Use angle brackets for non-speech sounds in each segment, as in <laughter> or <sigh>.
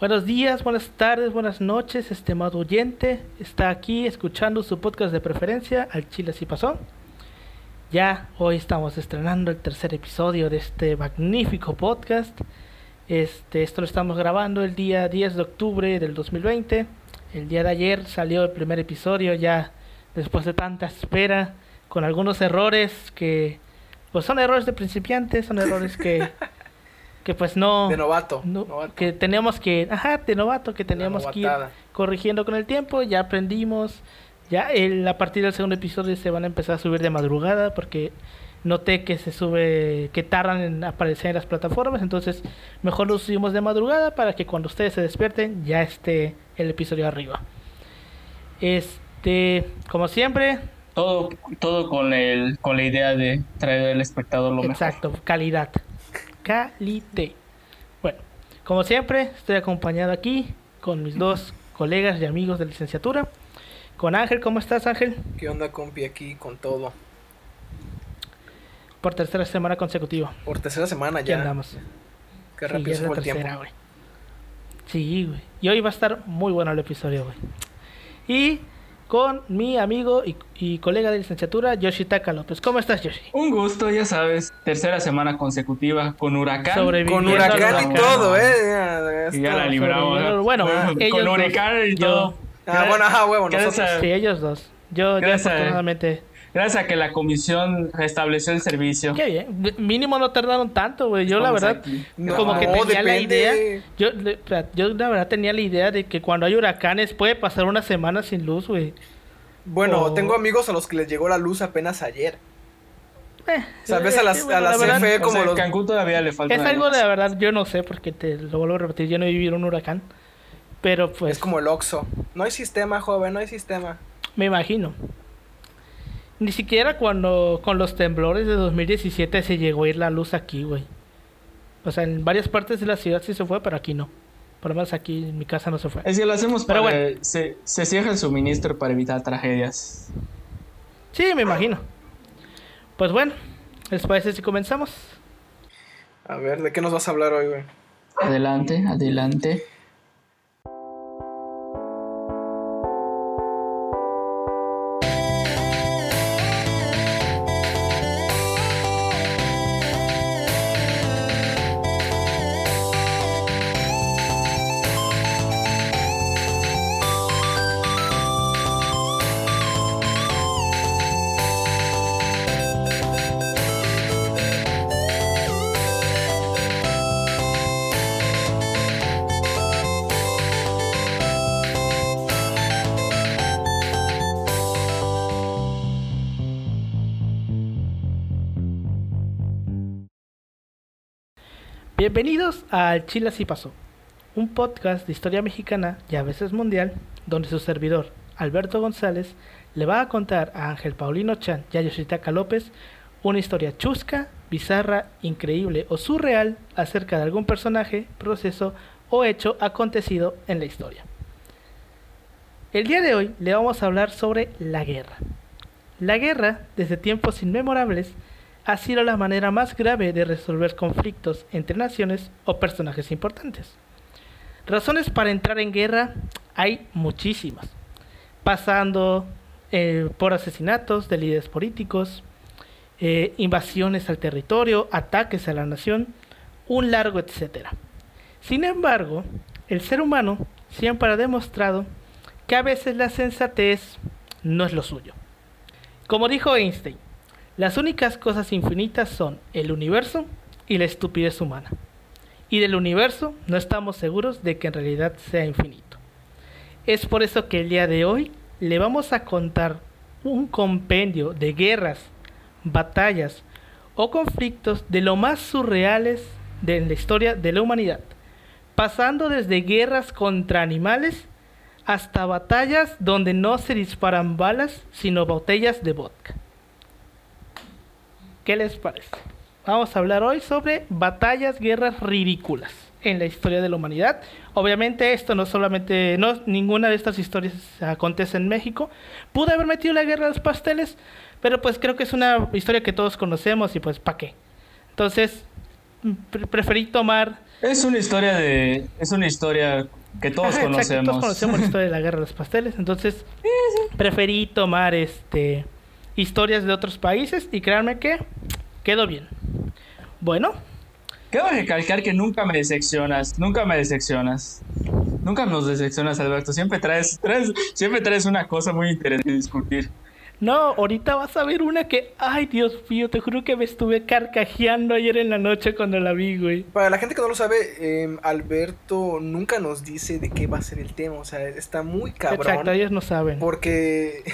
Buenos días, buenas tardes, buenas noches, estimado oyente. Está aquí escuchando su podcast de preferencia, Al Chile Si Pasó. Ya hoy estamos estrenando el tercer episodio de este magnífico podcast. Este, esto lo estamos grabando el día 10 de octubre del 2020. El día de ayer salió el primer episodio ya después de tanta espera, con algunos errores que pues son errores de principiantes, son errores que <laughs> que pues no de novato, que teníamos que ajá de novato que teníamos que ir corrigiendo con el tiempo ya aprendimos ya el, a partir del segundo episodio se van a empezar a subir de madrugada porque noté que se sube que tardan en aparecer en las plataformas entonces mejor lo subimos de madrugada para que cuando ustedes se despierten ya esté el episodio arriba. Este como siempre todo todo con el con la idea de traer al espectador lo exacto calidad Calité. Bueno, como siempre, estoy acompañado aquí con mis dos colegas y amigos de licenciatura. Con Ángel, ¿cómo estás, Ángel? ¿Qué onda, compi? Aquí con todo. Por tercera semana consecutiva. Por tercera semana ya. andamos. Qué rápido se fue el tiempo. Sí, güey. Y hoy va a estar muy bueno el episodio, güey. Y con mi amigo y, colega de licenciatura, Yoshitaka López. ¿Cómo estás, Yoshi? Un gusto, ya sabes. Tercera semana consecutiva con huracán. Con huracán y todo, ¿eh? y ya la libramos. Bueno, con huracán y todo. Ah, bueno, ajá, huevo, nosotros. Sí, ellos dos. Yo, yo afortunadamente... Gracias a que la comisión restableció el servicio. Qué bien. Mínimo no tardaron tanto, güey. Yo la verdad, como que tenía la idea. Yo, yo la verdad tenía la idea de que cuando hay huracanes puede pasar una semana sin luz, güey. Bueno, tengo amigos a los que les llegó la luz apenas ayer. Eh, ¿Sabes? A, las, a la CFE como los... Cancún todavía le falta. Es algo de la verdad, yo no sé, porque te lo vuelvo a repetir, yo no he vivido un huracán. Pero pues... Es como el Oxxo. No hay sistema, joven, no hay sistema. Me imagino. Ni siquiera cuando con los temblores de 2017 se llegó a ir la luz aquí, güey. O sea, en varias partes de la ciudad sí se fue, pero aquí no. Por lo menos aquí en mi casa no se fue. Es que lo hacemos pero para bueno. se, se cierra el suministro para evitar tragedias. Sí, me imagino. Pues bueno, ¿les parece si comenzamos? A ver, ¿de qué nos vas a hablar hoy, güey? Adelante, adelante. Bienvenidos a Chile así pasó, un podcast de historia mexicana y a veces mundial, donde su servidor, Alberto González, le va a contar a Ángel Paulino Chan y a Yoshitaka López una historia chusca, bizarra, increíble o surreal acerca de algún personaje, proceso o hecho acontecido en la historia. El día de hoy le vamos a hablar sobre la guerra. La guerra, desde tiempos inmemorables, ha sido la manera más grave de resolver conflictos entre naciones o personajes importantes. Razones para entrar en guerra hay muchísimas, pasando eh, por asesinatos de líderes políticos, eh, invasiones al territorio, ataques a la nación, un largo etcétera. Sin embargo, el ser humano siempre ha demostrado que a veces la sensatez no es lo suyo. Como dijo Einstein, las únicas cosas infinitas son el universo y la estupidez humana. Y del universo no estamos seguros de que en realidad sea infinito. Es por eso que el día de hoy le vamos a contar un compendio de guerras, batallas o conflictos de lo más surreales de la historia de la humanidad, pasando desde guerras contra animales hasta batallas donde no se disparan balas, sino botellas de vodka. ¿Qué les parece? Vamos a hablar hoy sobre batallas, guerras ridículas en la historia de la humanidad. Obviamente esto no solamente, no ninguna de estas historias acontece en México. Pude haber metido la guerra de los pasteles, pero pues creo que es una historia que todos conocemos y pues ¿para qué? Entonces, preferí tomar... Es una historia de... Es una historia que <laughs> todos conocemos. todos conocemos la historia de la <laughs> guerra de los pasteles. Entonces, preferí tomar este historias de otros países y créanme que quedó bien. Bueno. Quiero recalcar que nunca me decepcionas, nunca me decepcionas. Nunca nos decepcionas, Alberto. Siempre traes, traes, siempre traes una cosa muy interesante de discutir. No, ahorita vas a ver una que, ay Dios mío, te juro que me estuve carcajeando ayer en la noche cuando la vi, güey. Para la gente que no lo sabe, em, Alberto nunca nos dice de qué va a ser el tema, o sea, está muy cabrón. Exacto, ellos no saben. Porque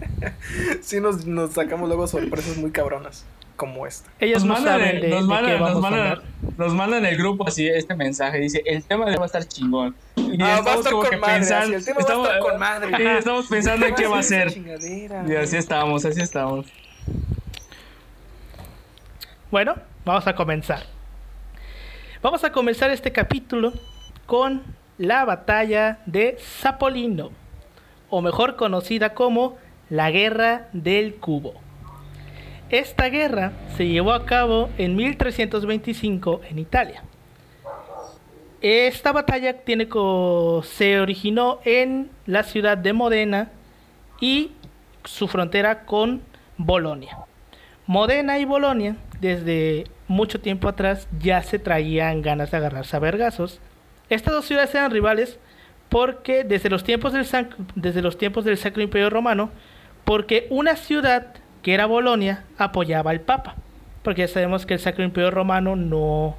<laughs> sí nos, nos sacamos luego sorpresas muy cabronas como esta. Ellos nos no saben de, nos, mandan, nos, mandan, nos mandan en el grupo así este mensaje, dice, el tema va a estar chingón. Y ah, va a estar con madre, pensando, el tema estamos, va a estar con madre. Sí, estamos pensando en <laughs> qué va a ser. Y así estamos, así estamos. Bueno, vamos a comenzar. Vamos a comenzar este capítulo con la batalla de Zapolino, o mejor conocida como la Guerra del Cubo. Esta guerra se llevó a cabo en 1325 en Italia. Esta batalla se originó en la ciudad de Modena y su frontera con Bolonia. Modena y Bolonia desde mucho tiempo atrás ya se traían ganas de agarrarse a vergazos. Estas dos ciudades eran rivales porque desde los tiempos del, desde los tiempos del Sacro Imperio Romano, porque una ciudad que era Bolonia, apoyaba al Papa. Porque ya sabemos que el Sacro Imperio Romano no,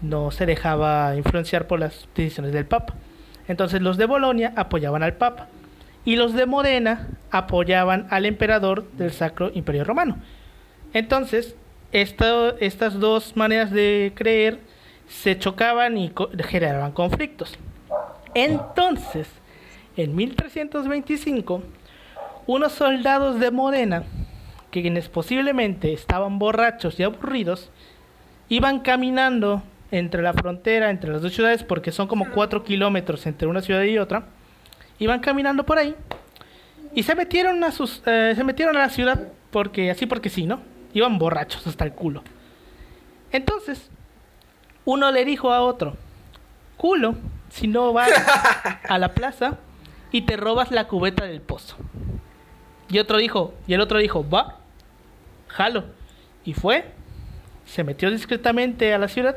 no se dejaba influenciar por las decisiones del Papa. Entonces los de Bolonia apoyaban al Papa. Y los de Modena apoyaban al emperador del Sacro Imperio Romano. Entonces, estas dos maneras de creer se chocaban y generaban conflictos. Entonces, en 1325, unos soldados de Modena quienes posiblemente estaban borrachos y aburridos, iban caminando entre la frontera, entre las dos ciudades, porque son como cuatro kilómetros entre una ciudad y otra, iban caminando por ahí y se metieron a sus, eh, se metieron a la ciudad porque así porque sí, ¿no? Iban borrachos hasta el culo. Entonces, uno le dijo a otro, culo, si no vas a la plaza y te robas la cubeta del pozo. Y otro dijo, y el otro dijo, va, jalo. Y fue, se metió discretamente a la ciudad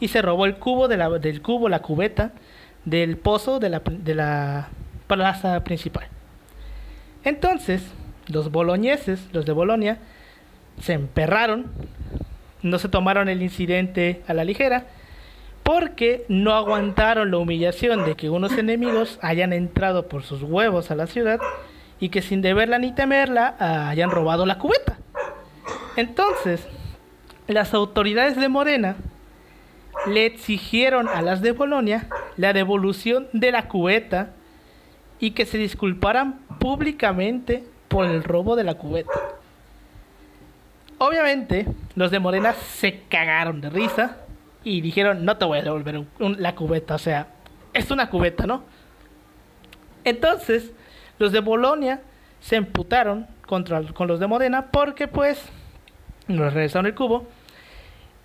y se robó el cubo de la, del cubo, la cubeta del pozo de la, de la plaza principal. Entonces, los boloñeses, los de Bolonia, se emperraron, no se tomaron el incidente a la ligera, porque no aguantaron la humillación de que unos enemigos hayan entrado por sus huevos a la ciudad y que sin deberla ni temerla hayan robado la cubeta. Entonces, las autoridades de Morena le exigieron a las de Bolonia la devolución de la cubeta y que se disculparan públicamente por el robo de la cubeta. Obviamente, los de Morena se cagaron de risa y dijeron, no te voy a devolver la cubeta, o sea, es una cubeta, ¿no? Entonces, los de Bolonia se emputaron contra, con los de Modena porque pues nos regresaron el cubo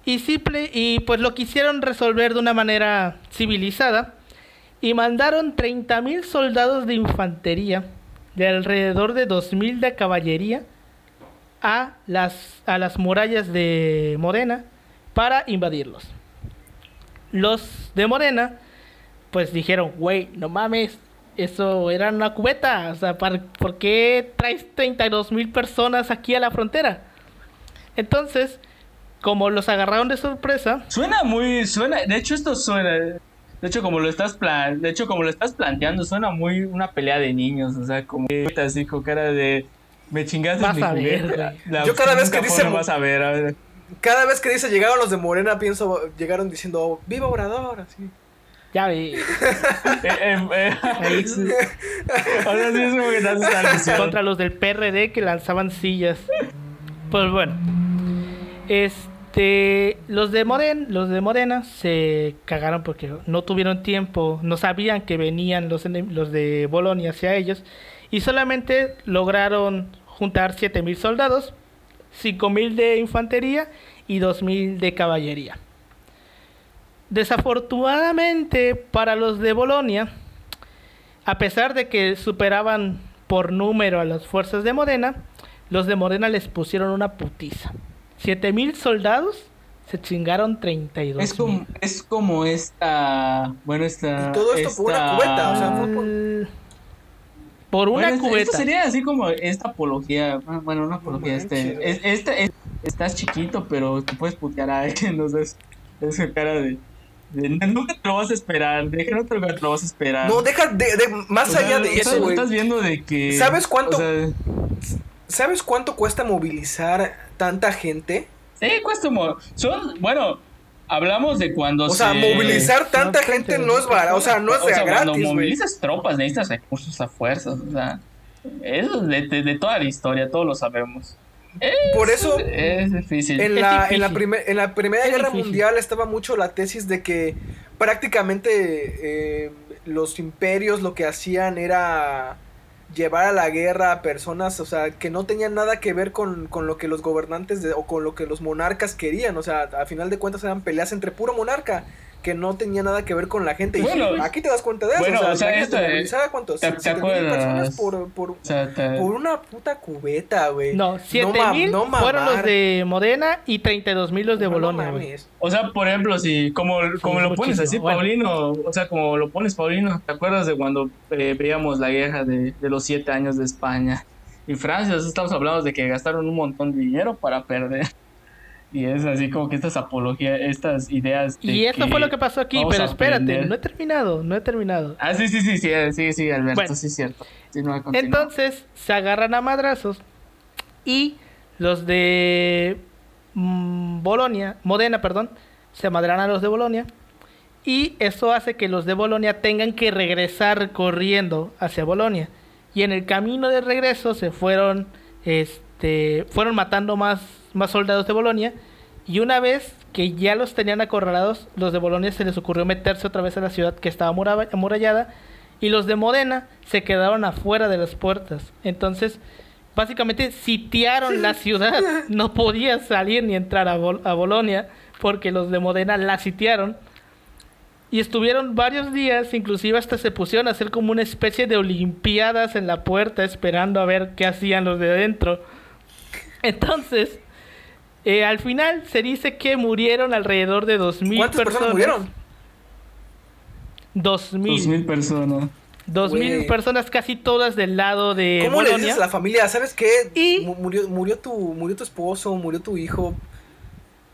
y simple y pues lo quisieron resolver de una manera civilizada y mandaron 30.000 soldados de infantería de alrededor de 2.000 de caballería a las, a las murallas de Modena para invadirlos. Los de Modena pues dijeron, güey, no mames, eso era una cubeta. O sea, ¿por qué traes 32 mil personas aquí a la frontera? Entonces, como los agarraron de sorpresa. Suena muy. suena De hecho, esto suena. De hecho, como lo estás plan, de hecho, como lo estás planteando, suena muy una pelea de niños. O sea, como así con cara de. Me chingaste vas a ver, Yo cada vez que dice. Vas a ver, a ver. Cada vez que dice llegaron los de Morena, pienso. Llegaron diciendo, ¡Viva Obrador! Así. Ya vi. Contra los del PRD que lanzaban sillas. Pues bueno. Este. Los de Moden, los de Morena se cagaron porque no tuvieron tiempo. No sabían que venían los, de Bolonia hacia ellos. Y solamente lograron juntar 7000 soldados. 5000 de infantería y 2.000 de caballería. Desafortunadamente para los de Bolonia, a pesar de que superaban por número a las fuerzas de Modena, los de Modena les pusieron una putiza. 7000 soldados se chingaron 32. Es como, es como esta. Bueno, esta. Y todo esto por una cubeta, o sea, fue por. una cubeta. Esto sería así como esta apología. Bueno, una apología. este, este estás chiquito, pero te puedes putear a alguien. <laughs> No sé. Esa cara de. nunca te lo vas a esperar, deja no te lo vas a esperar. No, deja de, más allá de eso, güey. Estás viendo de que. ¿Sabes cuánto? ¿Sabes cuánto cuesta movilizar tanta gente? Sí, cuesta. Son, bueno, hablamos de cuando. O sea, movilizar tanta gente no es barato. O sea, no es de o sea, gratis. Cuando movilizas tropas, necesitas recursos a fuerzas. O sea, eso de, de, toda la historia, todos lo sabemos. Por eso es difícil. En la, En, la en la Primera Guerra Mundial estaba mucho la tesis de que prácticamente eh, los imperios lo que hacían era llevar a la guerra a personas, o sea, que no tenían nada que ver con, con lo que los gobernantes o con lo que los monarcas querían, o sea, a final de cuentas eran peleas entre puro monarca que no tenía nada que ver con la gente. Bueno, y aquí te das cuenta de eso. Bueno, o sea, esto ¿Cuántos? ¿Te, personas por, por, por, una puta cubeta, güey. No, 7 mil fueron los de Modena y 32 mil los de Bolonia, güey. O sea, por ejemplo, si como, como lo pones así, Paulino, o sea, como lo pones, Paulino, ¿te acuerdas de cuando eh, veíamos la guerra de, de los siete años de España? Y Francia, estamos hablando de que gastaron un montón de dinero para perder. Y es así como que estas apologías, estas ideas. y esto fue lo que pasó aquí, pero espérate, no he terminado, no he terminado. Ah, sí, sí, sí, sí, sí, sí, Alberto, sí es cierto. entonces se agarran a madrazos y los de mm, Bolonia, Modena, perdón, se amadran a los de Bolonia. Y eso hace que los de Bolonia tengan que regresar corriendo hacia Bolonia. Y en el camino de regreso se fueron, este, fueron matando más más soldados de Bolonia. Y una vez que ya los tenían acorralados, los de Bolonia se les ocurrió meterse otra vez a la ciudad que estaba amurallada. Y los de Modena se quedaron afuera de las puertas. Entonces, básicamente sitiaron la <laughs> ciudad. No podía salir ni entrar a, a Bolonia porque los de Modena la sitiaron. Y estuvieron varios días, inclusive hasta se pusieron a hacer como una especie de olimpiadas en la puerta esperando a ver qué hacían los de adentro. Entonces, eh, al final se dice que murieron alrededor de 2.000 ¿Cuántas personas. murieron? 2.000. 2.000 personas. 2.000 personas, casi todas del lado de. ¿Cómo le dices a la familia? ¿Sabes qué? Y... Murió, murió, tu, murió tu esposo, murió tu hijo.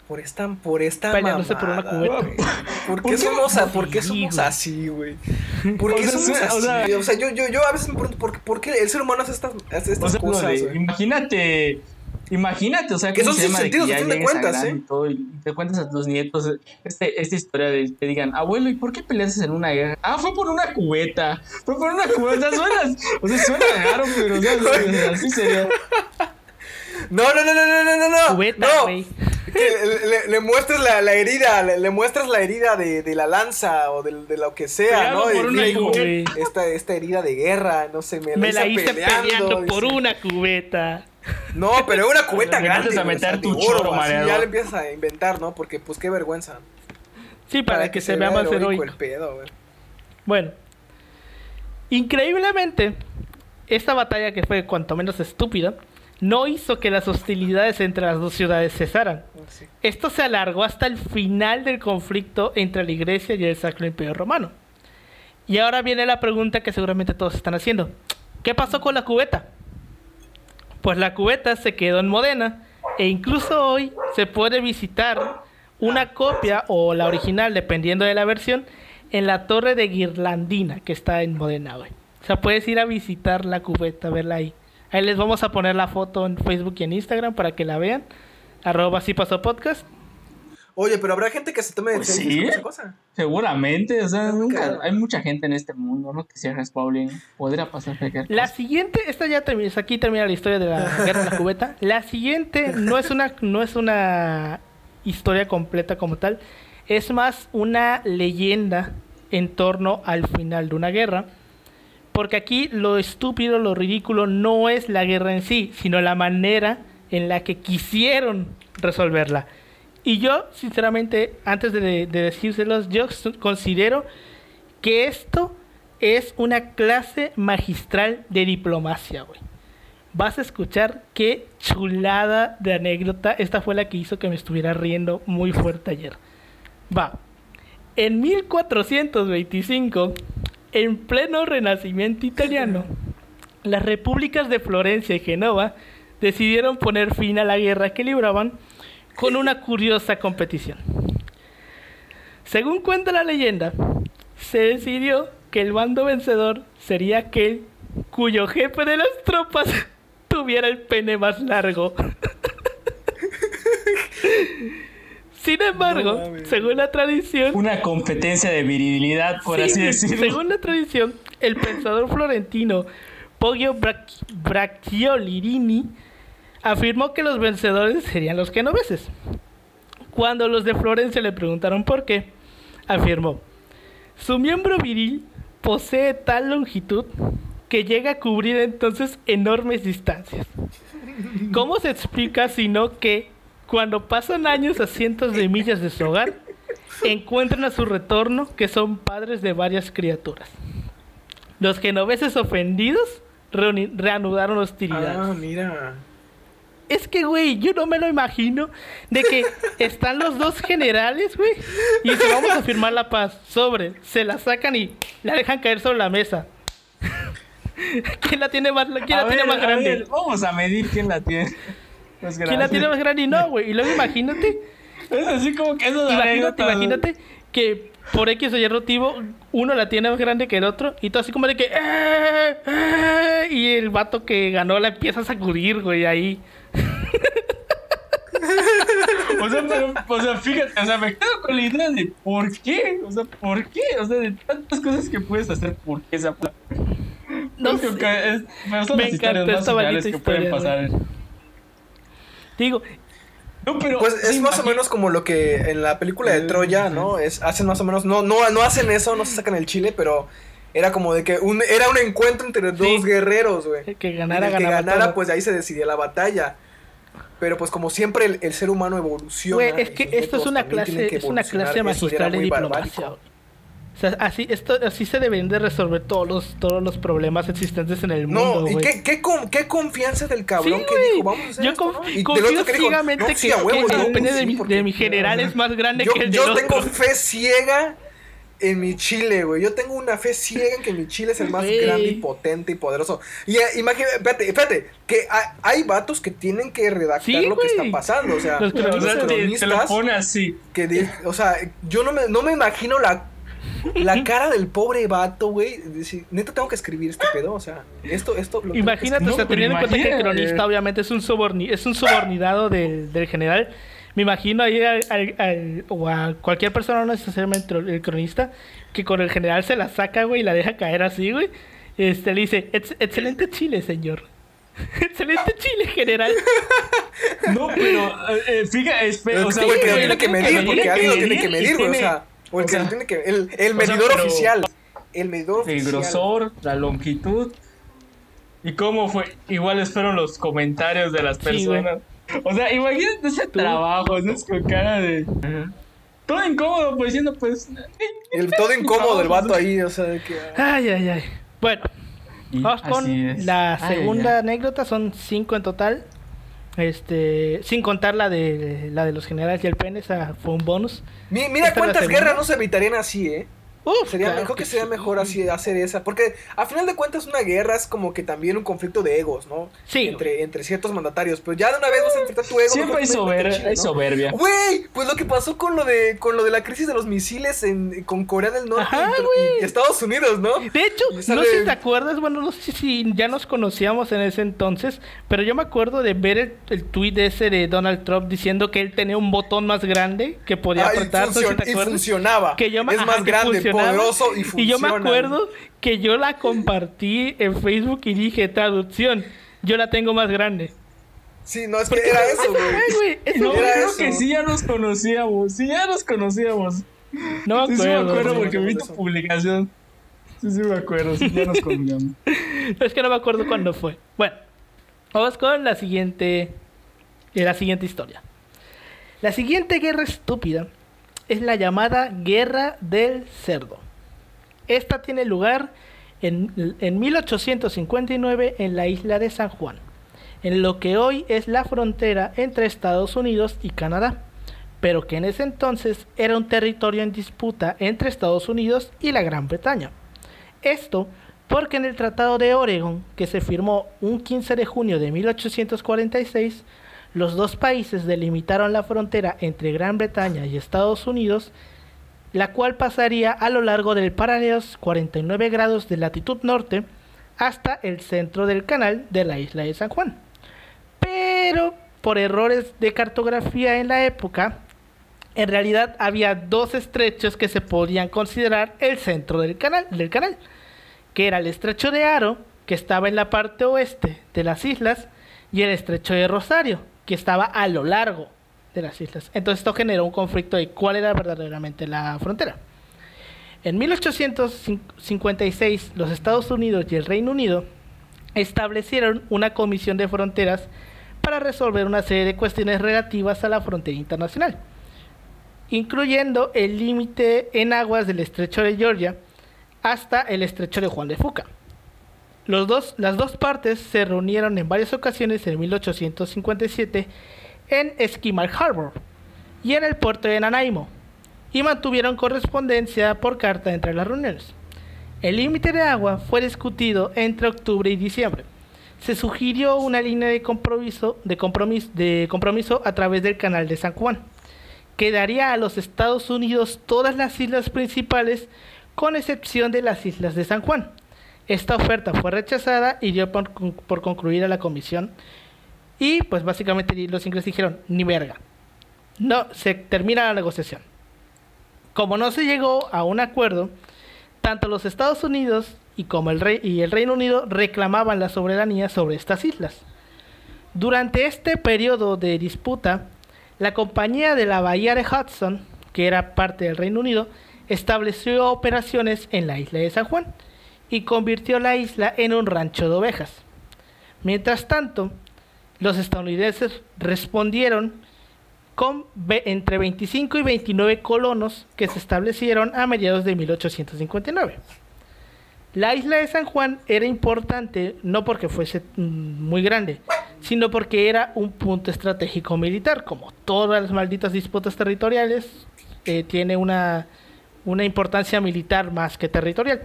Por esta, por esta Peleándose por <laughs> una cubeta. ¿Por qué, somos, ¿por qué somos así, güey? <laughs> ¿Por qué somos así? O sea, yo, yo, yo a veces me pregunto, ¿por, ¿por qué el ser humano hace estas, hace estas cosas? imagínate Imagínate, o sea, que eso sí sentido, fin de cuentas, ¿eh? Y, todo, y te cuentas a tus nietos este, esta historia de que digan, abuelo, ¿y por qué peleaste en una guerra? Ah, fue por una cubeta. Fue por una cubeta. Suena, o sea, suena raro, pero o sea, así sería. No, no, no, no, no, no, no, no. Cubeta, no. Le, le, le, muestras la, la herida, le, le, muestras la herida de, de la lanza o de, de lo que sea, ¿no? Por una hijo, esta, esta herida de guerra, no sé, me, me la, la hice peleando, peleando por una cubeta. No, pero es una cubeta grande. a meter tu choro, Ya le empiezas a inventar, ¿no? Porque, pues, qué vergüenza. Sí, para, que, se, vea más heroico. bueno, increíblemente, esta batalla que fue cuanto menos estúpida, no hizo que las hostilidades entre las dos ciudades cesaran. Ah, Esto se alargó hasta el final del conflicto entre la Iglesia y el Sacro Imperio Romano. Y ahora viene la pregunta que seguramente todos están haciendo. ¿Qué pasó con la cubeta? Pues la cubeta se quedó en Modena e incluso hoy se puede visitar una copia o la original, dependiendo de la versión, en la torre de Guirlandina que está en Modena hoy. O sea, puedes ir a visitar la cubeta, verla ahí. Ahí les vamos a poner la foto en Facebook y en Instagram para que la vean. Arroba así pasó podcast. Oye, pero habrá gente que se tome de pues sí, esa cosa. Seguramente, o sea, nunca, hay mucha gente en este mundo, ¿no? Que cierres Pauline. Podría pasar La siguiente, esta ya termina, aquí termina la historia de la guerra de la cubeta. La siguiente no es una, no es una historia completa como tal. Es más una leyenda en torno al final de una guerra. Porque aquí lo estúpido, lo ridículo no es la guerra en sí, sino la manera en la que quisieron resolverla. Y yo, sinceramente, antes de, de decírselos, yo considero que esto es una clase magistral de diplomacia, güey. Vas a escuchar qué chulada de anécdota. Esta fue la que hizo que me estuviera riendo muy fuerte ayer. Va. En 1425, en pleno renacimiento italiano, las repúblicas de Florencia y Genova decidieron poner fin a la guerra que libraban con una curiosa competición. Según cuenta la leyenda, se decidió que el bando vencedor sería aquel cuyo jefe de las tropas <laughs> tuviera el pene más largo. <laughs> Sin embargo, según la tradición... Una competencia de virilidad, por así decirlo. Según la tradición, el pensador florentino Poggio Bracciolirini afirmó que los vencedores serían los genoveses. Cuando los de Florencia le preguntaron por qué, afirmó, su miembro viril posee tal longitud que llega a cubrir entonces enormes distancias. ¿Cómo se explica sino que cuando pasan años a cientos de millas de su hogar, encuentran a su retorno que son padres de varias criaturas? Los genoveses ofendidos reanudaron hostilidades. Ah, mira. Es que, güey, yo no me lo imagino de que están los dos generales, güey, y se vamos a firmar la paz. Sobre, se la sacan y la dejan caer sobre la mesa. <laughs> ¿Quién la tiene más, quién la tiene más grande? vamos a medir quién la tiene. ¿Quién la tiene más grande? Y no, güey. Y luego imagínate. <laughs> Es así como que eso Imagínate, imagínate que por X o Y motivo, uno la tiene más grande que el otro. Y todo así como de que. Eh, eh", y el vato que ganó la empieza a sacudir, güey, ahí. <laughs> o, sea, pero, o sea, fíjate, o sea, me quedo con la idea de por qué. O sea, ¿por qué? O sea, de tantas cosas que puedes hacer, ¿por qué esa No sé. Es, me encanta esta maldita historia. Pasar. Digo, pues es más o menos como lo que en la película de Troya, ¿no? Es, hacen más o menos, no, no, no hacen eso, no se sacan el chile, pero era como de que un, era un encuentro entre dos guerreros, güey. Que ganara, que ganara, pues ahí se decidía la batalla. Pero pues como siempre el, ser humano evoluciona. Güey, es que esto es una clase, es una clase magistral de diplomacia. O sea, así, esto, así se deben de resolver todos los, todos los problemas existentes en el mundo. No, y qué, qué, qué, confianza del cabrón que dijo, vamos a hacer Yo esto, ¿no? confío ciegamente que, sí, el pene de, mi, de mi general es más grande que el de Yo tengo fe ciega en mi chile, güey. Yo tengo una fe ciega en que mi chile es el más grande y potente y poderoso. Y eh, imagínate, espérate, espérate, que hay, vatos que tienen que redactar lo que está pasando. O sea, los, cronistas. lo pone así. Que, o sea, yo no me, no me imagino la la cara del pobre vato, güey. Neta, tengo que escribir este pedo. O sea, esto, esto. imagínate, o sea, teniendo en cuenta que el cronista, obviamente, es un, soborni es un subordinado del, del general. Me imagino ahí al, o a cualquier persona, no necesariamente el cronista, que con el general se la saca, güey, y la deja caer así, güey. Este, le dice: Excelente chile, señor. <laughs> Excelente chile, general. No, pero eh, eh fíjate, o sea, porque tiene que medir, porque alguien lo tiene que medir, güey. O sea. O el que tiene que. El, el medidor oficial. El medidor oficial. El grosor, la longitud. ¿Y cómo fue? Igual espero los comentarios de las personas. o sea, imagínate ese trabajo, ¿no? Con cara de. Todo incómodo, pues diciendo, pues. El todo incómodo del vato ahí, o sea, de que. Ay, ay, ay. Bueno, vamos con la segunda anécdota, son cinco en total. Este, sin contar la de la de los generales y el pene, esa fue un bonus. mira cuántas guerras no se evitarían así, ¿eh? Sería mejor que, sería mejor así hacer esa. Porque a final de cuentas una guerra es como que también un conflicto de egos, ¿no? Sí. Entre, entre ciertos mandatarios. Pero ya de una vez vas a enfrentar tu ego. Siempre hay, soberbia. Güey, pues lo que pasó con lo de con lo de la crisis de los misiles en, con Corea del Norte y, Estados Unidos, ¿no? De hecho, no sé si te acuerdas, bueno, no sé si ya nos conocíamos en ese entonces, pero yo me acuerdo de ver el, el tweet ese de Donald Trump diciendo que él tenía un botón más grande que podía apretar. y, funcionaba. Que yo, es más grande, y yo me acuerdo que yo la compartí en Facebook y dije, traducción, yo la tengo más grande. Sí, no, es que era eso, güey. No, creo que sí ya nos conocíamos, sí ya nos conocíamos. No me acuerdo. Sí, me acuerdo porque vi tu publicación. Sí, sí me acuerdo, sí ya nos conocíamos. <laughs> es que no me acuerdo cuándo fue. Bueno, vamos con la siguiente, la siguiente historia. La siguiente guerra estúpida es la llamada Guerra del Cerdo. Esta tiene lugar en, en 1859 en la isla de San Juan, en lo que hoy es la frontera entre Estados Unidos y Canadá, pero que en ese entonces era un territorio en disputa entre Estados Unidos y la Gran Bretaña. Esto porque en el Tratado de Oregon, que se firmó un 15 de junio de 1846, los dos países delimitaron la frontera entre Gran Bretaña y Estados Unidos, la cual pasaría a lo largo del paralelo 49 grados de latitud norte hasta el centro del canal de la isla de San Juan. Pero por errores de cartografía en la época, en realidad había dos estrechos que se podían considerar el centro del canal, del canal, que era el estrecho de Aro, que estaba en la parte oeste de las islas, y el estrecho de Rosario, que estaba a lo largo de las islas. Entonces esto generó un conflicto de cuál era verdaderamente la frontera. En 1856 los Estados Unidos y el Reino Unido establecieron una comisión de fronteras para resolver una serie de cuestiones relativas a la frontera internacional incluyendo el límite en aguas del estrecho de Georgia hasta el estrecho de Juan de Fuca. Las dos partes se reunieron en varias ocasiones en 1857 en Esquimal Harbor y en el puerto de Nanaimo y mantuvieron correspondencia por carta entre las reuniones. El límite de agua fue discutido entre octubre y diciembre. Se sugirió una línea de compromiso, de compromiso a través del canal de San Juan que daría a los Estados Unidos todas las islas principales con excepción de las islas de San Juan. Esta oferta fue rechazada y dio por, por concluida la comisión. Y pues básicamente los ingleses dijeron, ni verga. No, se termina la negociación. Como no se llegó a un acuerdo, tanto los Estados Unidos y como el, rey, y el Reino Unido reclamaban la soberanía sobre estas islas. Durante este periodo de disputa, la compañía de la Bahía de Hudson, que era parte del Reino Unido, estableció operaciones en la isla de San Juan y convirtió la isla en un rancho de ovejas. Mientras tanto, los estadounidenses respondieron con entre 25 y 29 colonos que se establecieron a mediados de 1859. La isla de San Juan era importante no porque fuese mm, muy grande, sino porque era un punto estratégico militar, como todas las malditas disputas territoriales, eh, tiene una, una importancia militar más que territorial.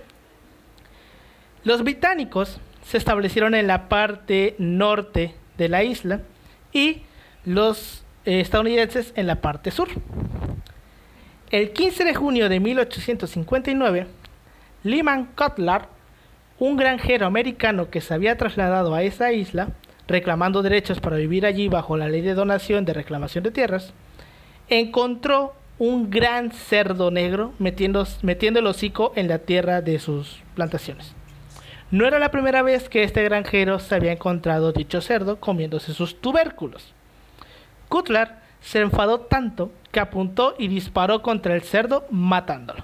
Los británicos se establecieron en la parte norte de la isla y los eh, estadounidenses en la parte sur. El 15 de junio de 1859, Lyman Cutler, un granjero americano que se había trasladado a esa isla, reclamando derechos para vivir allí bajo la ley de donación de reclamación de tierras, encontró un gran cerdo negro metiendo, metiendo el hocico en la tierra de sus plantaciones. No era la primera vez que este granjero se había encontrado dicho cerdo comiéndose sus tubérculos. Cutler se enfadó tanto que apuntó y disparó contra el cerdo matándolo.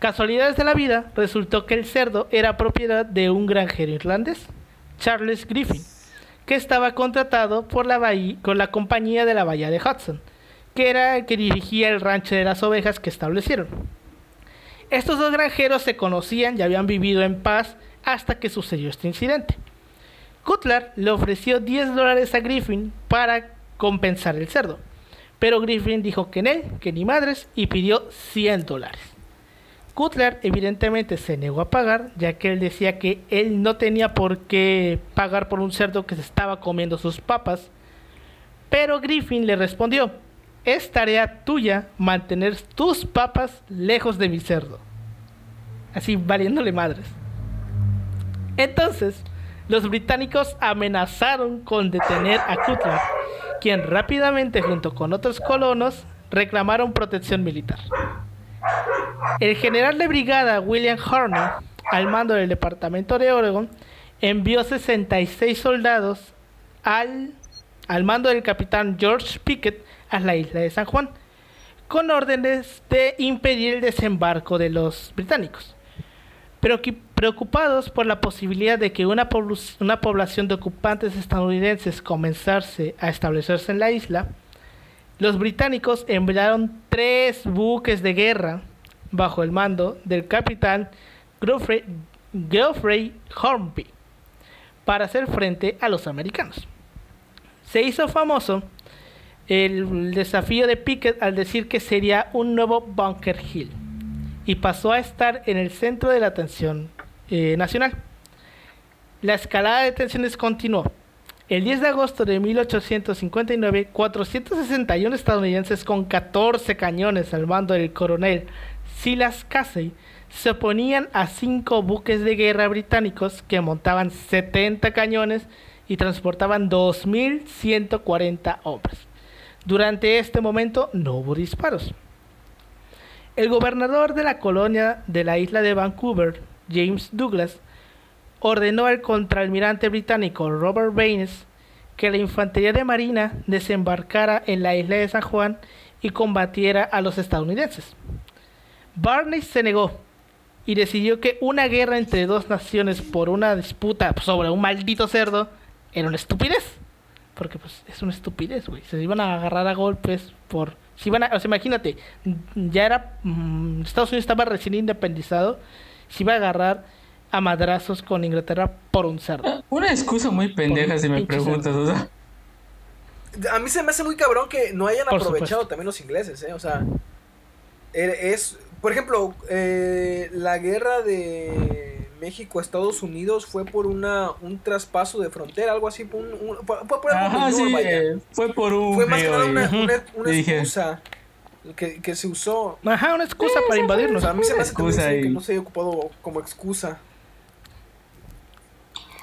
Casualidades de la vida, resultó que el cerdo era propiedad de un granjero irlandés, Charles Griffin, que estaba contratado por la con la compañía de la bahía de Hudson, que era el que dirigía el rancho de las ovejas que establecieron. Estos dos granjeros se conocían y habían vivido en paz hasta que sucedió este incidente. Cutler le ofreció 10 dólares a Griffin para compensar el cerdo, pero Griffin dijo que en él, que ni madres, y pidió 100 dólares. Cutler evidentemente se negó a pagar, ya que él decía que él no tenía por qué pagar por un cerdo que se estaba comiendo sus papas. Pero Griffin le respondió, es tarea tuya mantener tus papas lejos de mi cerdo. Así valiéndole madres. Entonces, los británicos amenazaron con detener a Cutler, quien rápidamente junto con otros colonos reclamaron protección militar. El general de brigada William Horney, al mando del departamento de Oregon, envió 66 soldados al, al mando del capitán George Pickett a la isla de San Juan, con órdenes de impedir el desembarco de los británicos. Pero preocupados por la posibilidad de que una, población de ocupantes estadounidenses comenzase a establecerse en la isla, los británicos enviaron tres buques de guerra bajo el mando del capitán Geoffrey, Geoffrey Hornby para hacer frente a los americanos. Se hizo famoso el desafío de Pickett al decir que sería un nuevo Bunker Hill y pasó a estar en el centro de la atención eh, nacional. La escalada de tensiones continuó. El 10 de agosto de 1859, 461 estadounidenses con 14 cañones al mando del coronel Silas Casey se oponían a cinco buques de guerra británicos que montaban 70 cañones y transportaban 2.140 hombres. Durante este momento no hubo disparos. El gobernador de la colonia de la isla de Vancouver, James Douglas, ordenó al contraalmirante británico Robert Baines que la infantería de marina desembarcara en la isla de San Juan y combatiera a los estadounidenses. Barney se negó y decidió que una guerra entre dos naciones por una disputa sobre un maldito cerdo era una estupidez. Porque pues es una estupidez, güey. Se iban a agarrar a golpes por... Si iban a, o imagínate, ya era... Mm, Estados Unidos estaba recién independizado. Se iba a agarrar a madrazos con Inglaterra por un cerdo. Una excusa muy pendeja si me preguntas, o sea. A mí se me hace muy cabrón que no hayan aprovechado también los ingleses, ¿eh? O sea, er, es, por ejemplo, eh, la guerra de México a Estados Unidos fue por una un traspaso de frontera, algo así, un, fue por algo sí, eh, fue por un Fue más que nada una, una, excusa que, que, se usó. Ajá, una excusa para invadirnos. a mí se me hace que no se haya ocupado como excusa.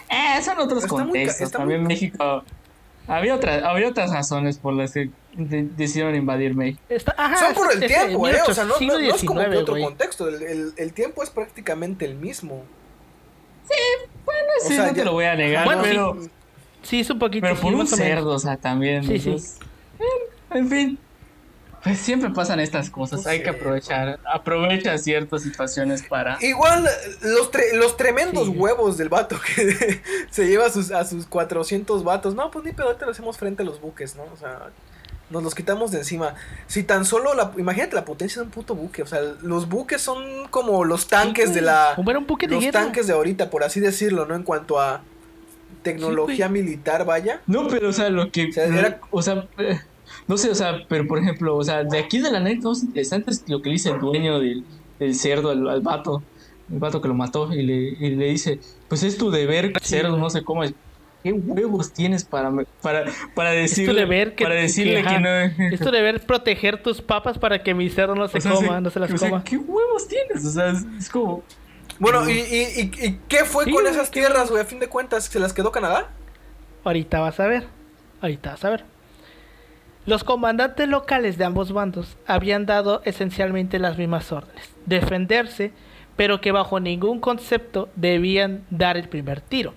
Eh, son otros contextos. También México. Había, otras había otras razones por las que decidieron invadir México. son por el tiempo, ¿eh? O sea, no, no, es como que otro contexto. El, el, el, tiempo es prácticamente el mismo. Sí, bueno, sí, no te lo voy a negar, pero. Sí, es un poquito. Pero por un cerdo, o sea, también. Sí, sí. en fin. Pues siempre pasan estas cosas, hay que aprovechar, aprovecha ciertas situaciones para... Igual los, los tremendos huevos del vato que <laughs> se lleva a sus, a sus 400 vatos, no, pues ni pedo, te lo hacemos frente a los buques, ¿no? O sea, nos los quitamos de encima. Si tan solo, la, imagínate la potencia de un puto buque, o sea, los buques son como los tanques de la... un buque de los tanques de ahorita, por así decirlo, ¿no? En cuanto a tecnología militar, vaya. No, pero o sea, lo que... O sea, eh, no sé, o sea, pero por ejemplo, o sea, de aquí de la neta, más interesante es lo que le dice el dueño del, cerdo al, al, vato, el vato que lo mató, y le, y le dice, pues es tu deber, cerdo, no sé cómo, ¿qué huevos tienes para, para, para decirle, deber que, para decirle que, no... Es tu deber proteger tus papas para que mi cerdo no se coma, no se las coma. ¿Qué huevos tienes? O sea, es, como... Bueno, ¿y, y, y, qué fue con esas tierras, güey? A fin de cuentas, ¿se las quedó Canadá? Ahorita vas a ver. Ahorita vas a ver. Los comandantes locales de ambos bandos habían dado esencialmente las mismas órdenes, defenderse, pero que bajo ningún concepto debían dar el primer tiro.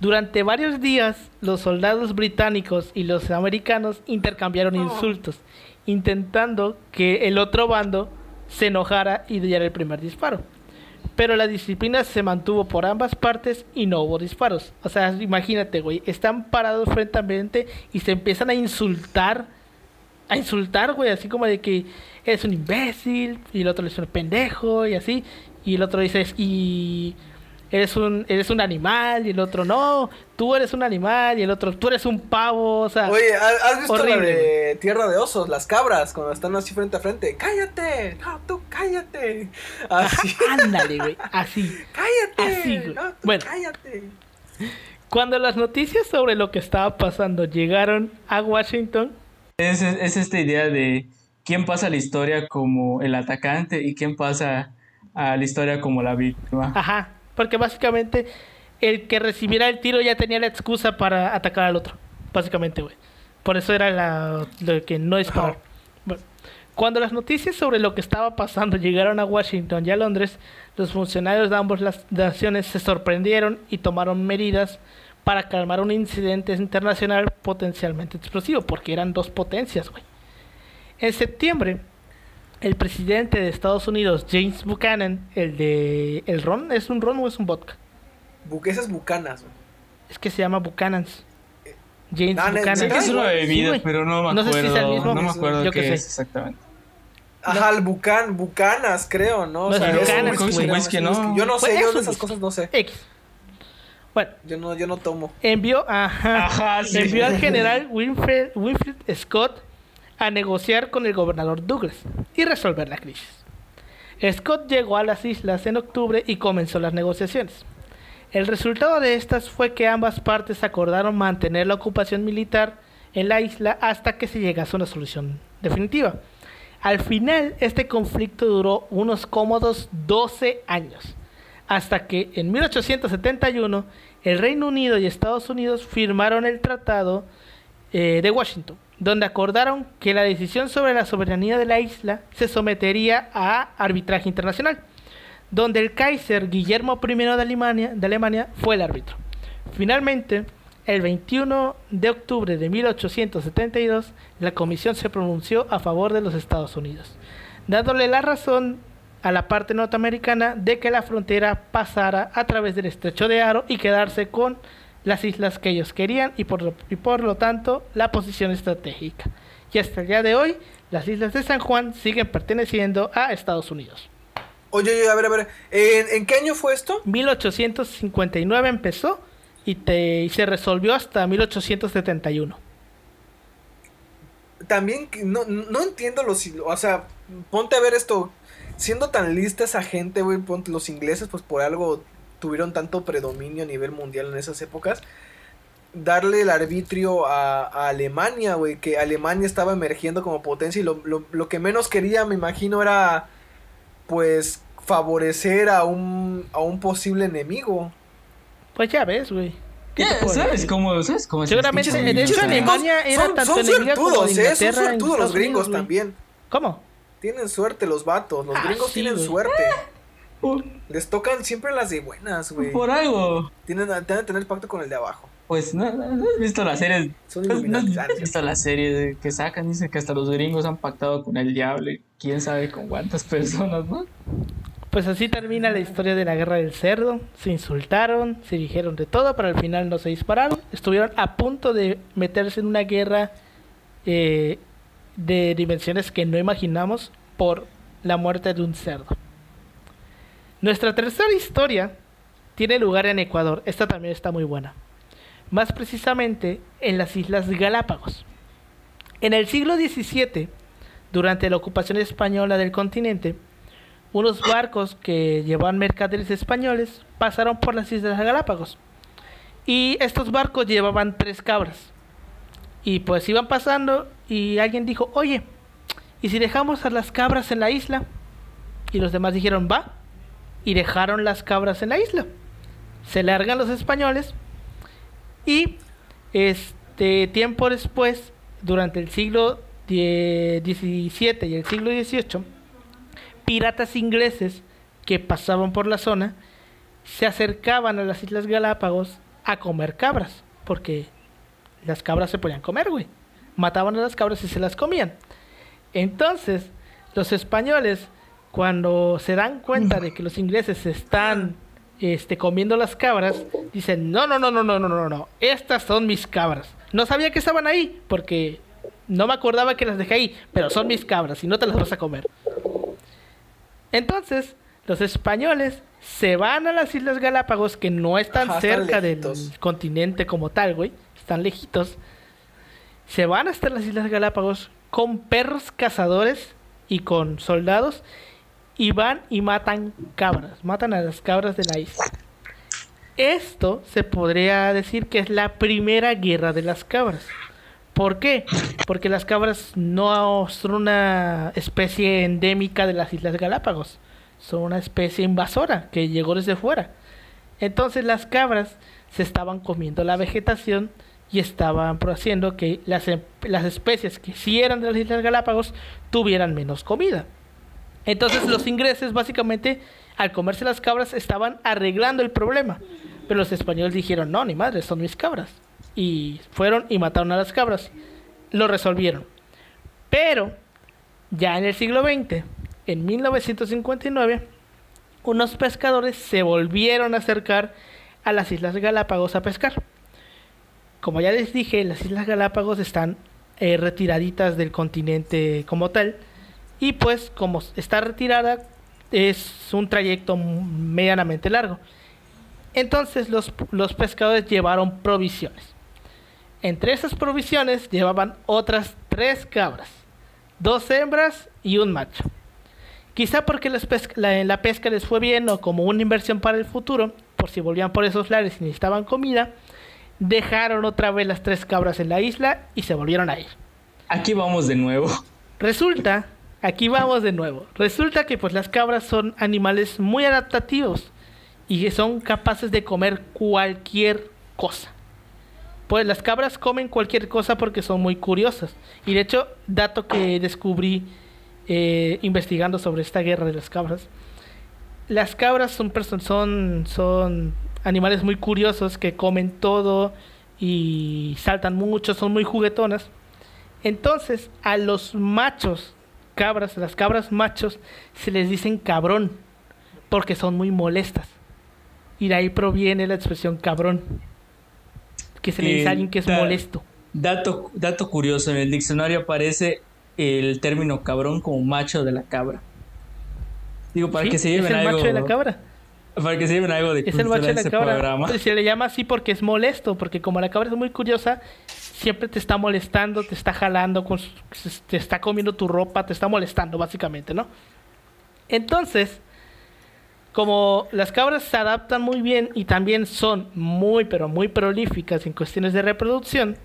Durante varios días, los soldados británicos y los americanos intercambiaron oh. insultos, intentando que el otro bando se enojara y diera el primer disparo pero la disciplina se mantuvo por ambas partes y no hubo disparos. O sea, imagínate, güey, están parados frente a frente y se empiezan a insultar, a insultar, güey, así como de que eres un imbécil y el otro le dice un pendejo y así, y el otro dice, y eres un, eres un animal y el otro no, tú eres un animal y el otro tú eres un pavo, o sea. Oye, ¿has visto la de Tierra de Osos, las cabras, cuando están así frente a frente? ¡Cállate! No, tú cállate. Así. Ándale, güey, así. ¡Cállate! Así, güey. bueno, cállate. Cuando las noticias sobre lo que estaba pasando llegaron a Washington. Es, es esta idea de quién pasa a la historia como el atacante y quién pasa a la historia como la víctima. Ajá, porque básicamente el que recibiera el tiro ya tenía la excusa para atacar al otro. Básicamente, güey. Por eso era la, lo que no disparar. Bueno, cuando las noticias sobre lo que estaba pasando llegaron a Washington y a Londres, los funcionarios de ambas las naciones se sorprendieron y tomaron medidas para calmar un incidente internacional potencialmente explosivo, porque eran dos potencias, güey. En septiembre, el presidente de Estados Unidos, James Buchanan, el de... ¿El ron? ¿Es un ron o es un vodka? Esas bucanas. Es que se llama Buchanan's. James Ah, Buchanan. Sé que es una bebida, pero no me No acuerdo. sé si es el mismo. No me acuerdo Yo qué sé. es exactamente. Ajá, el Bucan, Bucanas, creo, ¿no? No es un Bucanas, Whisky, ¿no? Yo no Pues sé, es yo de esas cosas no sé. X. Bueno, Yo no, yo no tomo. envió, ajá, Ajá, sí. envió al <laughs> general Winfred, Winfield Scott a negociar con el gobernador Douglas y resolver la crisis. Scott llegó a las islas en octubre y comenzó las negociaciones. El resultado de estas fue que ambas partes acordaron mantener la ocupación militar en la isla hasta que se llegase a una solución definitiva. Al final, este conflicto duró unos cómodos 12 años, hasta que en 1871 el Reino Unido y Estados Unidos firmaron el Tratado eh, de Washington, donde acordaron que la decisión sobre la soberanía de la isla se sometería a arbitraje internacional, donde el Kaiser Guillermo I de Alemania, de Alemania fue el árbitro. Finalmente, el 21 de octubre de 1872, la comisión se pronunció a favor de los Estados Unidos, dándole la razón a la parte norteamericana de que la frontera pasara a través del estrecho de Aro y quedarse con las islas que ellos querían y por, lo, y por lo tanto la posición estratégica. Y hasta el día de hoy, las islas de San Juan siguen perteneciendo a Estados Unidos. Oye, oye, a ver, a ver. ¿En, en qué año fue esto? 1859 empezó y, te, y se resolvió hasta 1871. También no, no entiendo los... O sea, ponte a ver esto. Siendo tan lista esa gente, güey, ponte los ingleses, pues por algo tuvieron tanto predominio a nivel mundial en esas épocas. Darle el arbitrio a, a Alemania, güey, que Alemania estaba emergiendo como potencia y lo, lo, lo que menos quería, me imagino, era pues favorecer a un, a un posible enemigo. Pues ya ves, güey. ¿Qué ¿Sabes cómo? ¿Sabes cómo? es Seguramente, de hecho, Alemania era son, tanto son enemiga como de suertudos, ¿eh? Son suertudos los gringos Unidos, también. ¿Cómo? Tienen suerte los vatos, los Ah, gringos sí, tienen suerte. Les tocan siempre las de buenas, güey. por algo. Tienen, tienen que tener pacto con el de abajo. Pues no, no, has visto las series. Son No, no has visto las series que sacan. Dicen que hasta los gringos han pactado con el diablo. y Quién sabe con cuántas personas, ¿no? Pues así termina la historia de la guerra del cerdo. Se insultaron, se dijeron de todo, pero al final no se dispararon. Estuvieron a punto de meterse en una guerra eh, de dimensiones que no imaginamos por la muerte de un cerdo. Nuestra tercera historia tiene lugar en Ecuador. Esta también está muy buena. Más precisamente en las Islas Galápagos. En el siglo XVII, durante la ocupación española del continente, unos barcos que llevaban mercaderes españoles pasaron por las Islas Galápagos. Y estos barcos llevaban tres cabras. Y pues iban pasando y alguien dijo, oye, ¿y si dejamos a las cabras en la isla? Y los demás dijeron, va. Y dejaron las cabras en la isla. Se largan los españoles. Y este tiempo después, durante el siglo XVII y el siglo XVIII, piratas ingleses que pasaban por la zona se acercaban a las Islas Galápagos a comer cabras, porque las cabras se podían comer, güey. Mataban a las cabras y se las comían. Entonces, los españoles, cuando se dan cuenta de que los ingleses están este, comiendo las cabras, dicen, no, no, no, no, no, no, no, no, estas son mis cabras. No sabía que estaban ahí, porque no me acordaba que las dejé ahí, pero son mis cabras y no te las vas a comer. Entonces, los españoles se van a las Islas Galápagos, que no están Ajá, están cerca del continente como tal, güey. Están lejitos. Se van hasta las Islas Galápagos con perros cazadores y con soldados. Y van y matan cabras. Matan a las cabras de la isla. Esto se podría decir que es la primera guerra de las cabras. ¿Por qué? Porque las cabras no son una especie endémica de las Islas Galápagos. Son una especie invasora que llegó desde fuera. Entonces las cabras se estaban comiendo la vegetación y estaban haciendo que las, em- las especies que sí eran de las Islas Galápagos tuvieran menos comida. Entonces los ingleses básicamente al comerse las cabras estaban arreglando el problema. Pero los españoles dijeron, no, ni madre, son mis cabras. Y fueron y mataron a las cabras. Lo resolvieron. Pero ya en el siglo XX, en 1959, unos pescadores se volvieron a acercar a las Islas Galápagos a pescar. como ya les dije, las Islas Galápagos están eh, retiraditas del continente como tal. Y pues como está retirada, es un trayecto medianamente largo. Entonces los, los pescadores llevaron provisiones. Entre esas provisiones llevaban otras tres cabras, dos hembras y un macho. Quizá porque la, la, pesca les fue bien o como una inversión para el futuro, por si volvían por esos lares y necesitaban comida, dejaron otra vez las tres cabras en la isla y se volvieron a ir. Aquí vamos de nuevo. Resulta, aquí vamos de nuevo. Resulta que pues las cabras son animales muy adaptativos y que son capaces de comer cualquier cosa. Pues las cabras comen cualquier cosa porque son muy curiosas. Y de hecho, dato que descubrí eh, investigando sobre esta guerra de las cabras. Las cabras son, son, son animales muy curiosos que comen todo y saltan mucho, son muy juguetonas. Entonces, a los machos cabras, las cabras machos, se les dicen cabrón, porque son muy molestas. Y de ahí proviene la expresión cabrón, que se le dice a alguien que es molesto. Dato, dato curioso, en el diccionario aparece el término cabrón como macho de la cabra. Digo, para que se lleven es el macho de la cabra. Para que se lleven algo de Es el macho de la cabra. Se le llama así porque es molesto, porque como la cabra es muy curiosa, siempre te está molestando, te está jalando, te está comiendo tu ropa, te está molestando, básicamente, ¿no? Entonces, como las cabras se adaptan muy bien y también son muy, pero muy prolíficas en cuestiones de reproducción,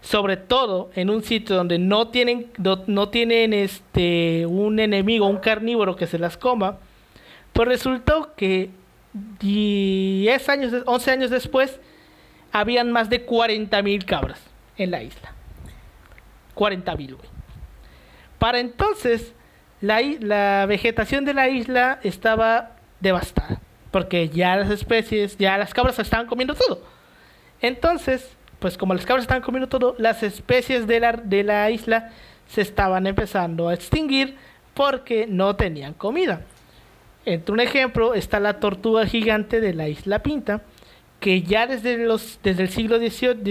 sobre todo en un sitio donde no tienen, no, tienen este, un enemigo, un carnívoro que se las coma, pues resultó que 10 años, 11 años después, habían más de 40.000 cabras en la isla. 40.000, güey. Para entonces, la, la vegetación de la isla estaba devastada. Porque ya las especies, ya las cabras estaban comiendo todo. Entonces, pues como las cabras estaban comiendo todo, las especies de la, de la isla se estaban empezando a extinguir porque no tenían comida. Entre un ejemplo está la tortuga gigante de la isla Pinta, que ya desde, los, desde el siglo XVIII,